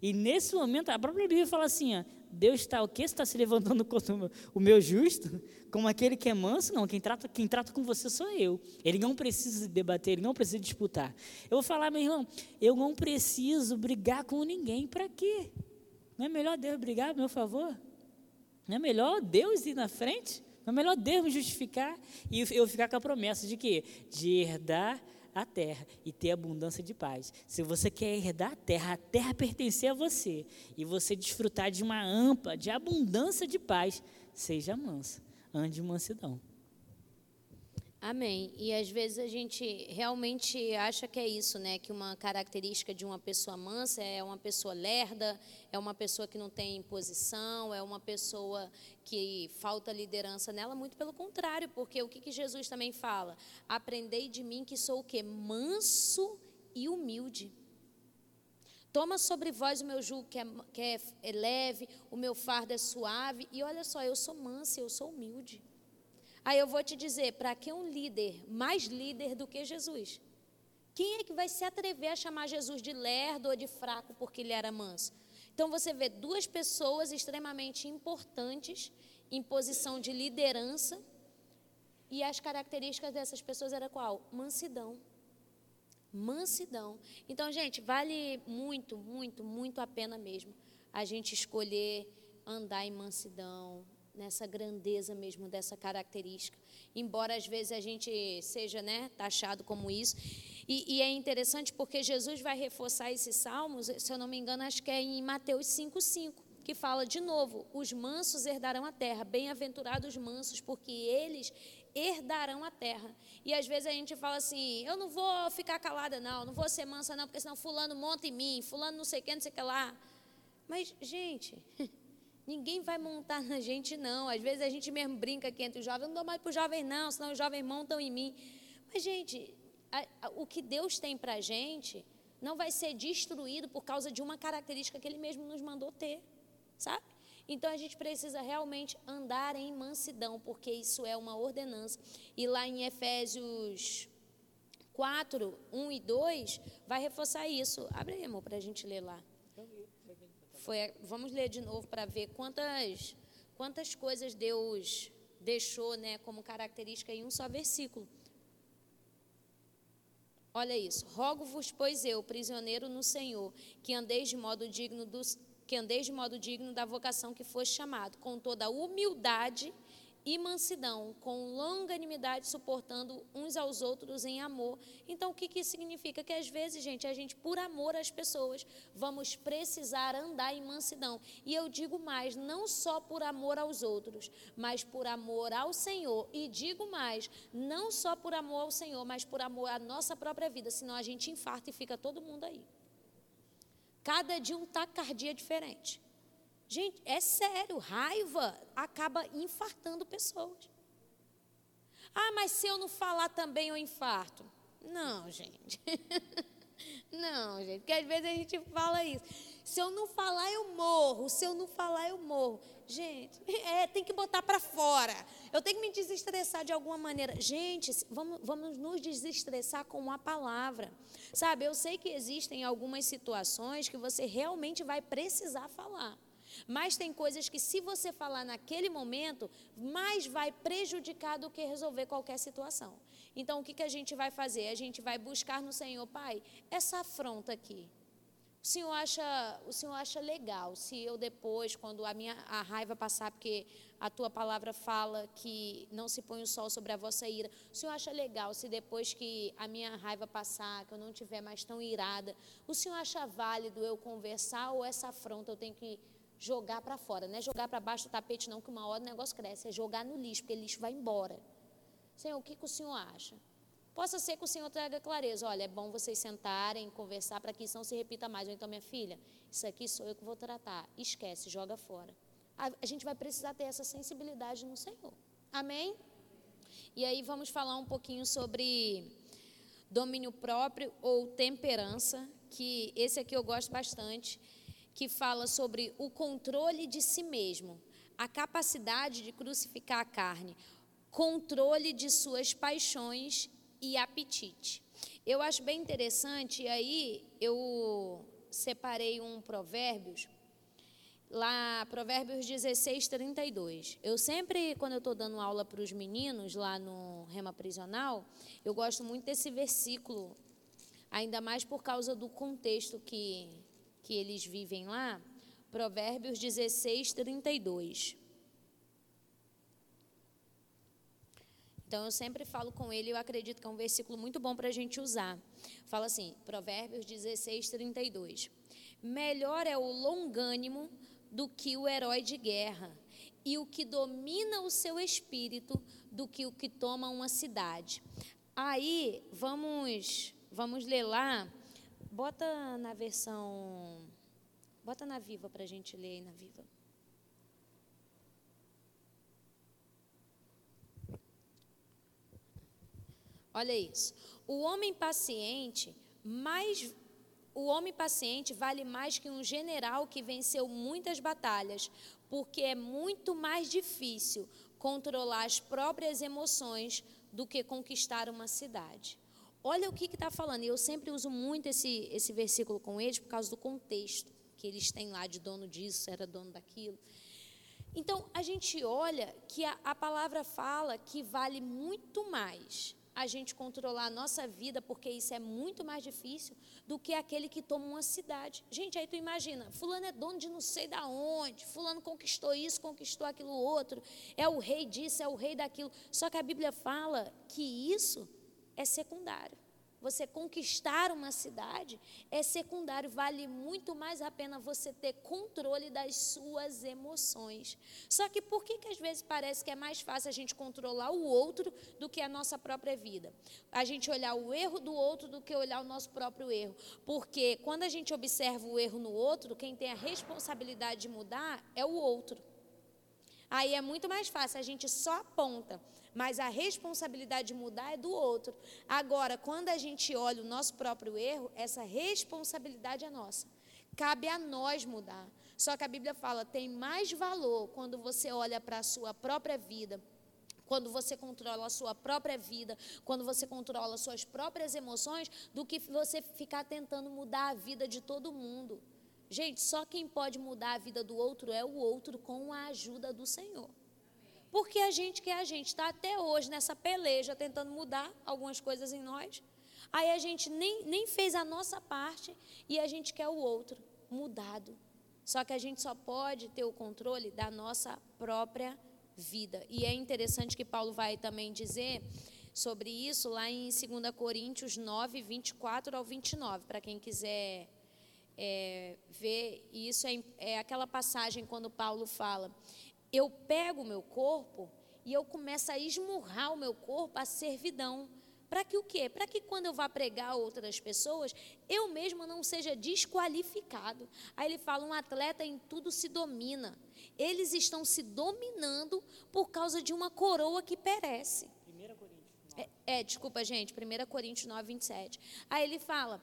E nesse momento, a própria Bíblia fala assim: ó, Deus está o que? está se levantando contra o meu justo? Como aquele que é manso? Não, quem trata, quem trata com você sou eu. Ele não precisa debater, ele não precisa disputar. Eu vou falar, meu irmão, eu não preciso brigar com ninguém. Para quê? Não é melhor Deus brigar a meu favor? Não é melhor Deus ir na frente? Não é melhor Deus me justificar e eu ficar com a promessa de quê? De herdar a terra e ter abundância de paz. Se você quer herdar a terra, a terra pertencer a você e você desfrutar de uma ampla, de abundância de paz, seja manso, ande em mansidão. Amém. E às vezes a gente realmente acha que é isso, né? Que uma característica de uma pessoa mansa é uma pessoa lerda, é uma pessoa que não tem posição, é uma pessoa que falta liderança nela. Muito pelo contrário, porque o que, que Jesus também fala? Aprendei de mim que sou o quê? Manso e humilde. Toma sobre vós o meu jugo que é, que é leve, o meu fardo é suave. E olha só, eu sou mansa, eu sou humilde. Aí eu vou te dizer, para que um líder mais líder do que Jesus? Quem é que vai se atrever a chamar Jesus de lerdo ou de fraco porque ele era manso? Então você vê duas pessoas extremamente importantes em posição de liderança e as características dessas pessoas era qual? Mansidão. Mansidão. Então, gente, vale muito, muito, muito a pena mesmo a gente escolher andar em mansidão, nessa grandeza mesmo dessa característica. Embora às vezes a gente seja né, taxado como isso. E, e, é interessante porque Jesus vai reforçar esses salmos, se eu não me engano, acho que é em Mateus 5,5, que fala de novo: os mansos herdarão a terra, bem-aventurados os mansos, porque eles herdarão a terra. E às vezes a gente fala assim: eu não vou ficar calada, não, não vou ser mansa, não, porque senão Fulano monta em mim, Fulano não sei o não sei o que lá. Mas, gente. <laughs> Ninguém vai montar na gente, não. Às vezes a gente mesmo brinca aqui entre os jovens, não dou mais para os jovens, não, senão os jovens montam em mim. Mas, gente, a, a, o que Deus tem para a gente não vai ser destruído por causa de uma característica que Ele mesmo nos mandou ter, sabe? Então a gente precisa realmente andar em mansidão, porque isso é uma ordenança. E lá em Efésios 4, 1 e 2, vai reforçar isso. Abre aí, amor, para a gente ler lá. Foi, vamos ler de novo para ver quantas, quantas coisas Deus deixou né, como característica em um só versículo. Olha isso. Rogo-vos, pois eu, prisioneiro no Senhor, que andeis de modo digno dos que andeis de modo digno da vocação que foste chamado, com toda a humildade e mansidão, com longanimidade, suportando uns aos outros em amor. Então, o que, que significa? Que às vezes, gente, a gente, por amor às pessoas, vamos precisar andar em mansidão. E eu digo mais, não só por amor aos outros, mas por amor ao Senhor. E digo mais, não só por amor ao Senhor, mas por amor à nossa própria vida, senão a gente infarta e fica todo mundo aí. Cada dia um tacardia diferente. Gente, é sério, raiva acaba infartando pessoas. Ah, mas se eu não falar também eu infarto. Não, gente. <laughs> Não, gente, porque às vezes a gente fala isso. Se eu não falar, eu morro. Se eu não falar, eu morro. Gente, <laughs> é, tem que botar para fora. Eu tenho que me desestressar de alguma maneira. Gente, vamos, vamos nos desestressar com uma palavra. Sabe, eu sei que existem algumas situações que você realmente vai precisar falar. Mas tem coisas que, se você falar naquele momento, mais vai prejudicar do que resolver qualquer situação. Então, o que, que a gente vai fazer? A gente vai buscar no Senhor, Pai, essa afronta aqui. O Senhor acha, o Senhor acha legal se eu depois, quando a minha a raiva passar, porque a tua palavra fala que não se põe o sol sobre a vossa ira. O Senhor acha legal se depois que a minha raiva passar, que eu não tiver mais tão irada, o Senhor acha válido eu conversar ou essa afronta eu tenho que jogar para fora. Não é jogar para baixo do tapete, não, que uma hora o negócio cresce. É jogar no lixo, porque o lixo vai embora. Senhor, o que, que o Senhor acha? Possa ser que o Senhor traga clareza. Olha, é bom vocês sentarem, conversar para que isso não se repita mais. Ou então, minha filha, isso aqui sou eu que vou tratar. Esquece, joga fora. A, a gente vai precisar ter essa sensibilidade no Senhor. Amém? E aí vamos falar um pouquinho sobre domínio próprio ou temperança, que esse aqui eu gosto bastante que fala sobre o controle de si mesmo, a capacidade de crucificar a carne, controle de suas paixões e apetite. Eu acho bem interessante, e aí eu separei um Provérbios, lá, Provérbios 16, 32. Eu sempre, quando eu estou dando aula para os meninos lá no Rema Prisional, eu gosto muito desse versículo, ainda mais por causa do contexto que, que eles vivem lá. Provérbios 16, 32. Então eu sempre falo com ele, eu acredito que é um versículo muito bom para a gente usar. Fala assim, Provérbios 16, 32. Melhor é o longânimo do que o herói de guerra, e o que domina o seu espírito do que o que toma uma cidade. Aí, vamos, vamos ler lá. Bota na versão. Bota na viva para a gente ler aí na viva. Olha isso. O homem paciente, mais o homem paciente vale mais que um general que venceu muitas batalhas, porque é muito mais difícil controlar as próprias emoções do que conquistar uma cidade. Olha o que está falando. Eu sempre uso muito esse, esse versículo com eles por causa do contexto que eles têm lá de dono disso, era dono daquilo. Então, a gente olha que a, a palavra fala que vale muito mais a gente controlar a nossa vida, porque isso é muito mais difícil do que aquele que toma uma cidade. Gente, aí tu imagina, fulano é dono de não sei da onde, fulano conquistou isso, conquistou aquilo outro, é o rei disso, é o rei daquilo. Só que a Bíblia fala que isso é secundário você conquistar uma cidade é secundário, vale muito mais a pena você ter controle das suas emoções. Só que por que, que às vezes parece que é mais fácil a gente controlar o outro do que a nossa própria vida? A gente olhar o erro do outro do que olhar o nosso próprio erro. Porque quando a gente observa o erro no outro, quem tem a responsabilidade de mudar é o outro. Aí é muito mais fácil, a gente só aponta mas a responsabilidade de mudar é do outro. Agora, quando a gente olha o nosso próprio erro, essa responsabilidade é nossa. Cabe a nós mudar. Só que a Bíblia fala, tem mais valor quando você olha para a sua própria vida, quando você controla a sua própria vida, quando você controla as suas próprias emoções, do que você ficar tentando mudar a vida de todo mundo. Gente, só quem pode mudar a vida do outro é o outro com a ajuda do Senhor. Porque a gente que é a gente está até hoje nessa peleja tentando mudar algumas coisas em nós. Aí a gente nem, nem fez a nossa parte e a gente quer o outro mudado. Só que a gente só pode ter o controle da nossa própria vida. E é interessante que Paulo vai também dizer sobre isso lá em 2 Coríntios 9, 24 ao 29, para quem quiser é, ver. isso é, é aquela passagem quando Paulo fala eu pego o meu corpo e eu começo a esmurrar o meu corpo à servidão. Para que o quê? Para que quando eu vá pregar a outras pessoas, eu mesmo não seja desqualificado. Aí ele fala: um atleta em tudo se domina. Eles estão se dominando por causa de uma coroa que perece. 1 Coríntios. É, é, desculpa, gente, 1 Coríntios 9, 27. Aí ele fala: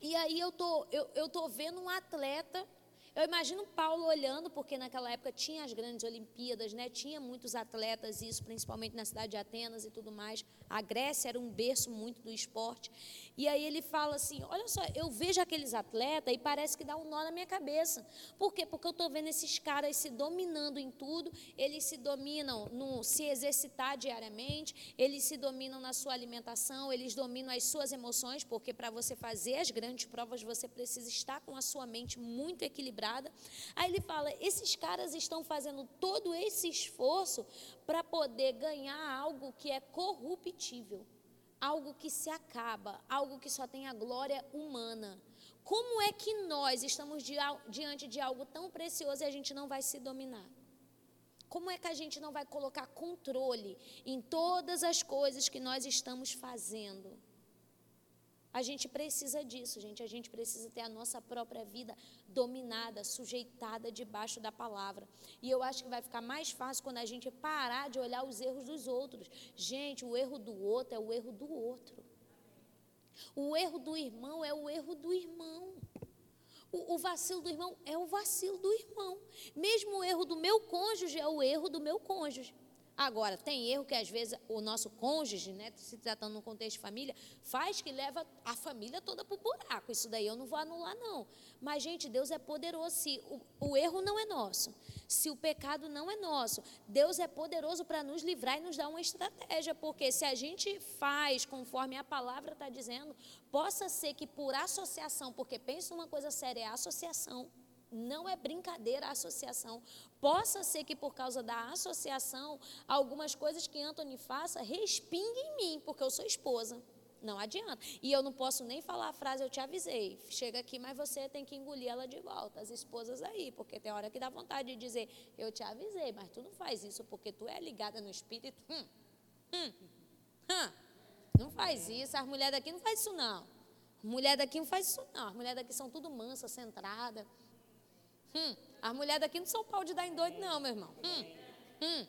e aí eu tô, eu, eu tô vendo um atleta eu imagino Paulo olhando, porque naquela época tinha as grandes Olimpíadas, né? tinha muitos atletas, isso principalmente na cidade de Atenas e tudo mais. A Grécia era um berço muito do esporte. E aí ele fala assim: olha só, eu vejo aqueles atletas e parece que dá um nó na minha cabeça. Por quê? Porque eu estou vendo esses caras se dominando em tudo, eles se dominam no se exercitar diariamente, eles se dominam na sua alimentação, eles dominam as suas emoções, porque para você fazer as grandes provas você precisa estar com a sua mente muito equilibrada Aí ele fala: esses caras estão fazendo todo esse esforço para poder ganhar algo que é corruptível, algo que se acaba, algo que só tem a glória humana. Como é que nós estamos diante de algo tão precioso e a gente não vai se dominar? Como é que a gente não vai colocar controle em todas as coisas que nós estamos fazendo? A gente precisa disso, gente. A gente precisa ter a nossa própria vida dominada, sujeitada debaixo da palavra. E eu acho que vai ficar mais fácil quando a gente parar de olhar os erros dos outros. Gente, o erro do outro é o erro do outro. O erro do irmão é o erro do irmão. O, o, vacilo do irmão é o vacilo do irmão. Mesmo o erro do meu cônjuge é o erro do meu cônjuge. Agora, tem erro que às vezes o nosso cônjuge, né, se tratando no contexto de família, faz que leva a família toda para o buraco. Isso daí eu não vou anular, não. Mas, gente, Deus é poderoso. Se o, o erro não é nosso, se o pecado não é nosso, Deus é poderoso para nos livrar e nos dar uma estratégia. Porque se a gente faz conforme a palavra está dizendo, possa ser que por associação, porque pensa uma coisa séria, é associação não é brincadeira a associação. Possa ser que por causa da associação, algumas coisas que Anthony faça respinguem em mim, porque eu sou esposa. Não adianta. E eu não posso nem falar a frase, eu te avisei. Chega aqui, mas você tem que engolir ela de volta. As esposas aí, porque tem hora que dá vontade de dizer, eu te avisei, mas tu não faz isso porque tu é ligada no espírito. Hum, hum, hum. Não faz isso. As mulheres daqui não faz isso, não. Mulher daqui não faz isso, não. As mulheres daqui são tudo mansa, centrada. Hum, as mulheres daqui não são pau de dar em doido, não, meu irmão. Hum, hum.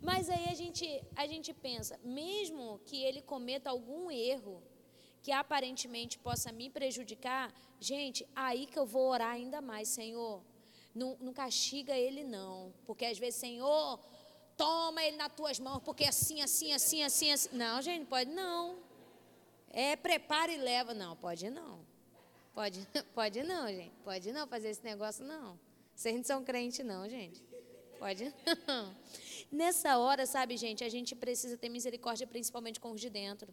Mas aí a gente, a gente pensa, mesmo que ele cometa algum erro que aparentemente possa me prejudicar, gente, aí que eu vou orar ainda mais, Senhor. Não, não castiga ele, não. Porque às vezes, Senhor, toma ele nas tuas mãos, porque assim, assim, assim, assim, assim. Não, gente, pode não. É, prepara e leva. Não, pode não. Pode, <laughs> pode não, gente. Pode não fazer esse negócio, não. Vocês não são crente, não, gente. Pode não. <laughs> Nessa hora, sabe, gente, a gente precisa ter misericórdia, principalmente com os de dentro.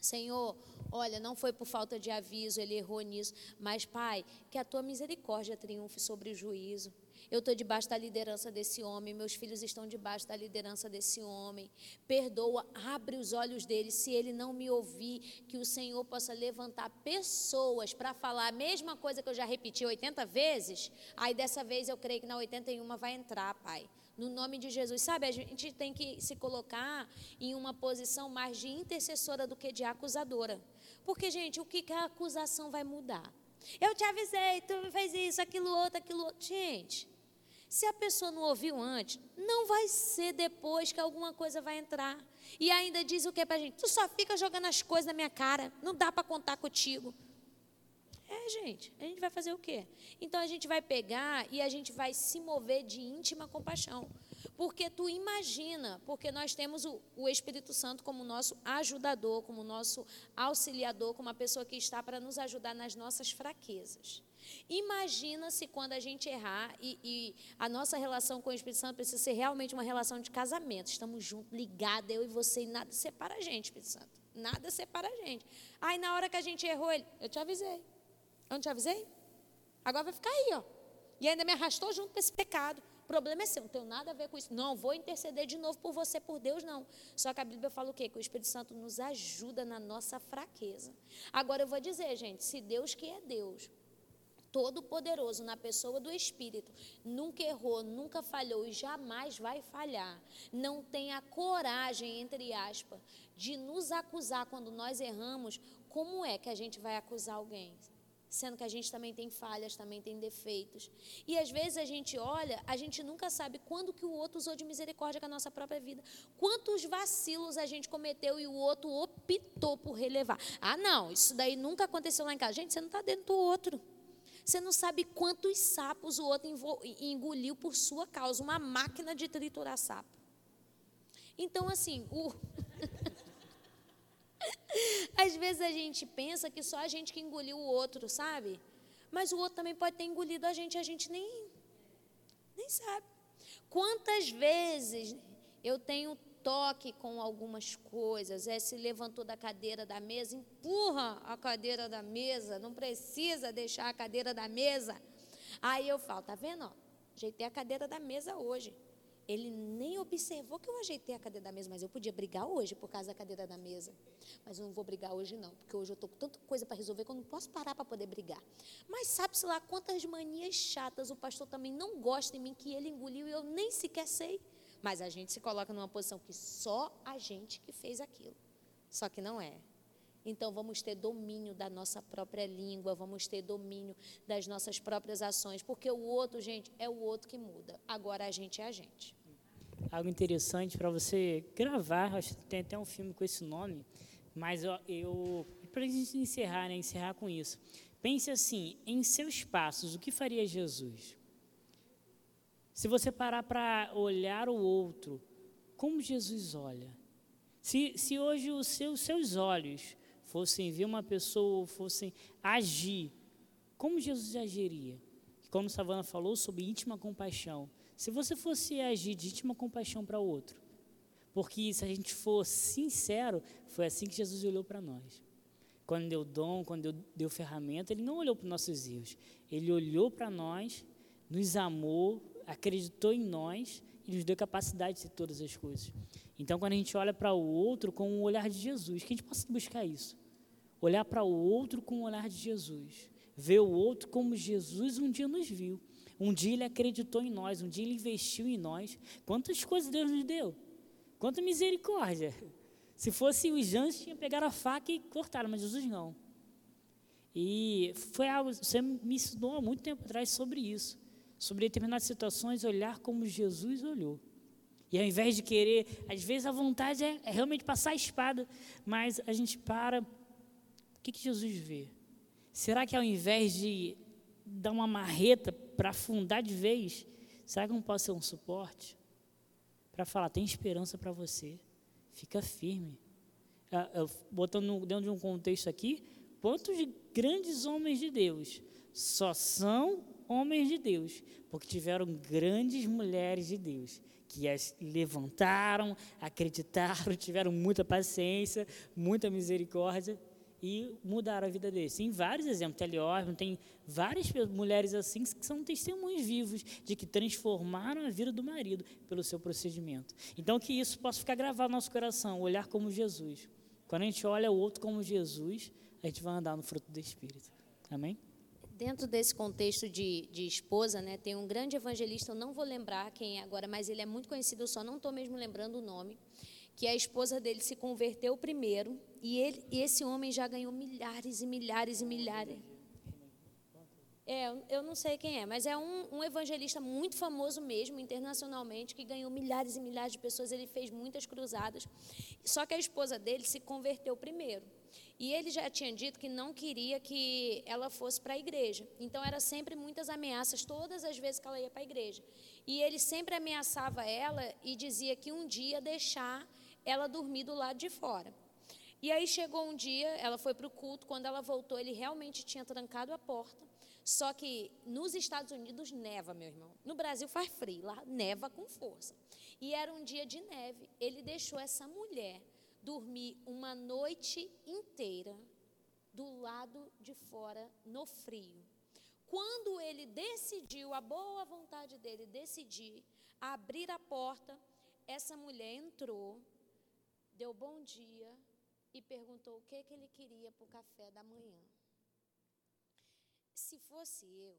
Senhor, olha, não foi por falta de aviso, ele errou nisso, mas, Pai, que a tua misericórdia triunfe sobre o juízo. Eu estou debaixo da liderança desse homem, meus filhos estão debaixo da liderança desse homem. Perdoa, abre os olhos dele. Se ele não me ouvir, que o Senhor possa levantar pessoas para falar a mesma coisa que eu já repeti 80 vezes. Aí dessa vez eu creio que na 81 vai entrar, Pai. No nome de Jesus. Sabe, a gente tem que se colocar em uma posição mais de intercessora do que de acusadora. Porque, gente, o que, que a acusação vai mudar? Eu te avisei, tu fez isso, aquilo outro, aquilo outro. Gente, se a pessoa não ouviu antes, não vai ser depois que alguma coisa vai entrar. E ainda diz o que para a gente? Tu só fica jogando as coisas na minha cara, não dá para contar contigo. É, gente, a gente vai fazer o quê? Então a gente vai pegar e a gente vai se mover de íntima compaixão. Porque tu imagina, porque nós temos o, o Espírito Santo como nosso ajudador, como nosso auxiliador, como a pessoa que está para nos ajudar nas nossas fraquezas. Imagina se quando a gente errar e, e, a nossa relação com o Espírito Santo precisa ser realmente uma relação de casamento. Estamos juntos, ligados, eu e você, e nada separa a gente, Espírito Santo. Nada separa a gente. Aí na hora que a gente errou, ele, eu te avisei. Eu não te avisei? Agora vai ficar aí, ó. E ainda me arrastou junto para esse pecado. O problema é seu, não tenho nada a ver com isso. Não, vou interceder de novo por você, por Deus, não. Só que a Bíblia fala o quê? Que o Espírito Santo nos ajuda na nossa fraqueza. Agora eu vou dizer, gente, se Deus que é Deus, Todo-Poderoso na pessoa do Espírito, nunca errou, nunca falhou e jamais vai falhar. Não tem a coragem, entre aspas, de nos acusar quando nós erramos. Como é que a gente vai acusar alguém? sendo que a gente também tem falhas, também tem defeitos. E às vezes a gente olha, a gente nunca sabe quando que o outro usou de misericórdia com a nossa própria vida. Quantos vacilos a gente cometeu e o outro optou por relevar. Ah, não, isso daí nunca aconteceu lá em casa. Gente, você não está dentro do outro. Você não sabe quantos sapos o outro engoliu por sua causa. Uma máquina de triturar sapo. Então, assim, o... <laughs> Às vezes a gente pensa que só a gente que engoliu o outro, sabe? Mas o outro também pode ter engolido a gente a gente nem, nem sabe. Quantas vezes eu tenho toque com algumas coisas, é se levantou da cadeira da mesa, empurra a cadeira da mesa, não precisa deixar a cadeira da mesa. Aí eu falo, tá vendo? Ajeitei a cadeira da mesa hoje. Ele nem observou que eu ajeitei a cadeira da mesa, mas eu podia brigar hoje por causa da cadeira da mesa. Mas eu não vou brigar hoje, não, porque hoje eu estou com tanta coisa para resolver que eu não posso parar para poder brigar. Mas sabe-se lá quantas manias chatas o pastor também não gosta em mim, que ele engoliu e eu nem sequer sei. Mas a gente se coloca numa posição que só a gente que fez aquilo. Só que não é. Então vamos ter domínio da nossa própria língua, vamos ter domínio das nossas próprias ações, porque o outro, gente, é o outro que muda. Agora a gente é a gente algo interessante para você gravar. Acho que tem até um filme com esse nome, mas eu, eu para a gente encerrar, né, encerrar com isso. Pense assim, em seus passos, o que faria Jesus? Se você parar para olhar o outro, como Jesus olha. Se, se hoje os seus, seus olhos fossem ver uma pessoa, fossem agir, como Jesus agiria? Como Savana falou sobre íntima compaixão. Se você fosse agir de íntima compaixão para o outro, porque se a gente for sincero, foi assim que Jesus olhou para nós. Quando deu dom, quando deu, deu ferramenta, ele não olhou para os nossos erros. Ele olhou para nós, nos amou, acreditou em nós e nos deu capacidade de todas as coisas. Então, quando a gente olha para o outro com o olhar de Jesus, que a gente possa buscar isso. Olhar para o outro com o olhar de Jesus. Ver o outro como Jesus um dia nos viu. Um dia ele acreditou em nós, um dia ele investiu em nós. Quantas coisas Deus nos deu? Quanta misericórdia. <laughs> Se fosse os anjos, tinha pegar a faca e cortaram, mas Jesus não. E foi algo, você me ensinou há muito tempo atrás sobre isso sobre determinadas situações, olhar como Jesus olhou. E ao invés de querer, às vezes a vontade é, é realmente passar a espada, mas a gente para. O que, que Jesus vê? Será que ao invés de dar uma marreta para afundar de vez, será que não pode ser um suporte? Para falar, tem esperança para você, fica firme. Ah, botando dentro de um contexto aqui, quantos grandes homens de Deus só são homens de Deus, porque tiveram grandes mulheres de Deus, que as levantaram, acreditaram, <laughs> tiveram muita paciência, muita misericórdia e mudaram a vida deles. Tem vários exemplos, Telly tem várias mulheres assim que são testemunhos vivos de que transformaram a vida do marido pelo seu procedimento. Então, que isso possa ficar gravado no nosso coração, olhar como Jesus. Quando a gente olha o outro como Jesus, a gente vai andar no fruto do Espírito. Amém? Dentro desse contexto de, de esposa, né, tem um grande evangelista, eu não vou lembrar quem é agora, mas ele é muito conhecido, eu só não estou mesmo lembrando o nome, que a esposa dele se converteu primeiro e, ele, e esse homem já ganhou milhares e milhares e milhares. É, eu não sei quem é, mas é um, um, evangelista muito famoso mesmo, internacionalmente, que ganhou milhares e milhares de pessoas. Ele fez muitas cruzadas. Só que a esposa dele se converteu primeiro. E ele já tinha dito que não queria que ela fosse para a igreja. Então, era sempre muitas ameaças, todas as vezes que ela ia para a igreja. E ele sempre ameaçava ela e dizia que um dia deixar ela dormir do lado de fora. E aí chegou um dia, ela foi para o culto, quando ela voltou, ele realmente tinha trancado a porta. Só que nos Estados Unidos neva, meu irmão. No Brasil faz frio, lá neva com força. E era um dia de neve. Ele deixou essa mulher dormir uma noite inteira do lado de fora no frio. Quando ele decidiu, a boa vontade dele decidir abrir a porta, essa mulher entrou, deu bom dia e perguntou o que, que ele queria para o café da manhã. Se fosse eu,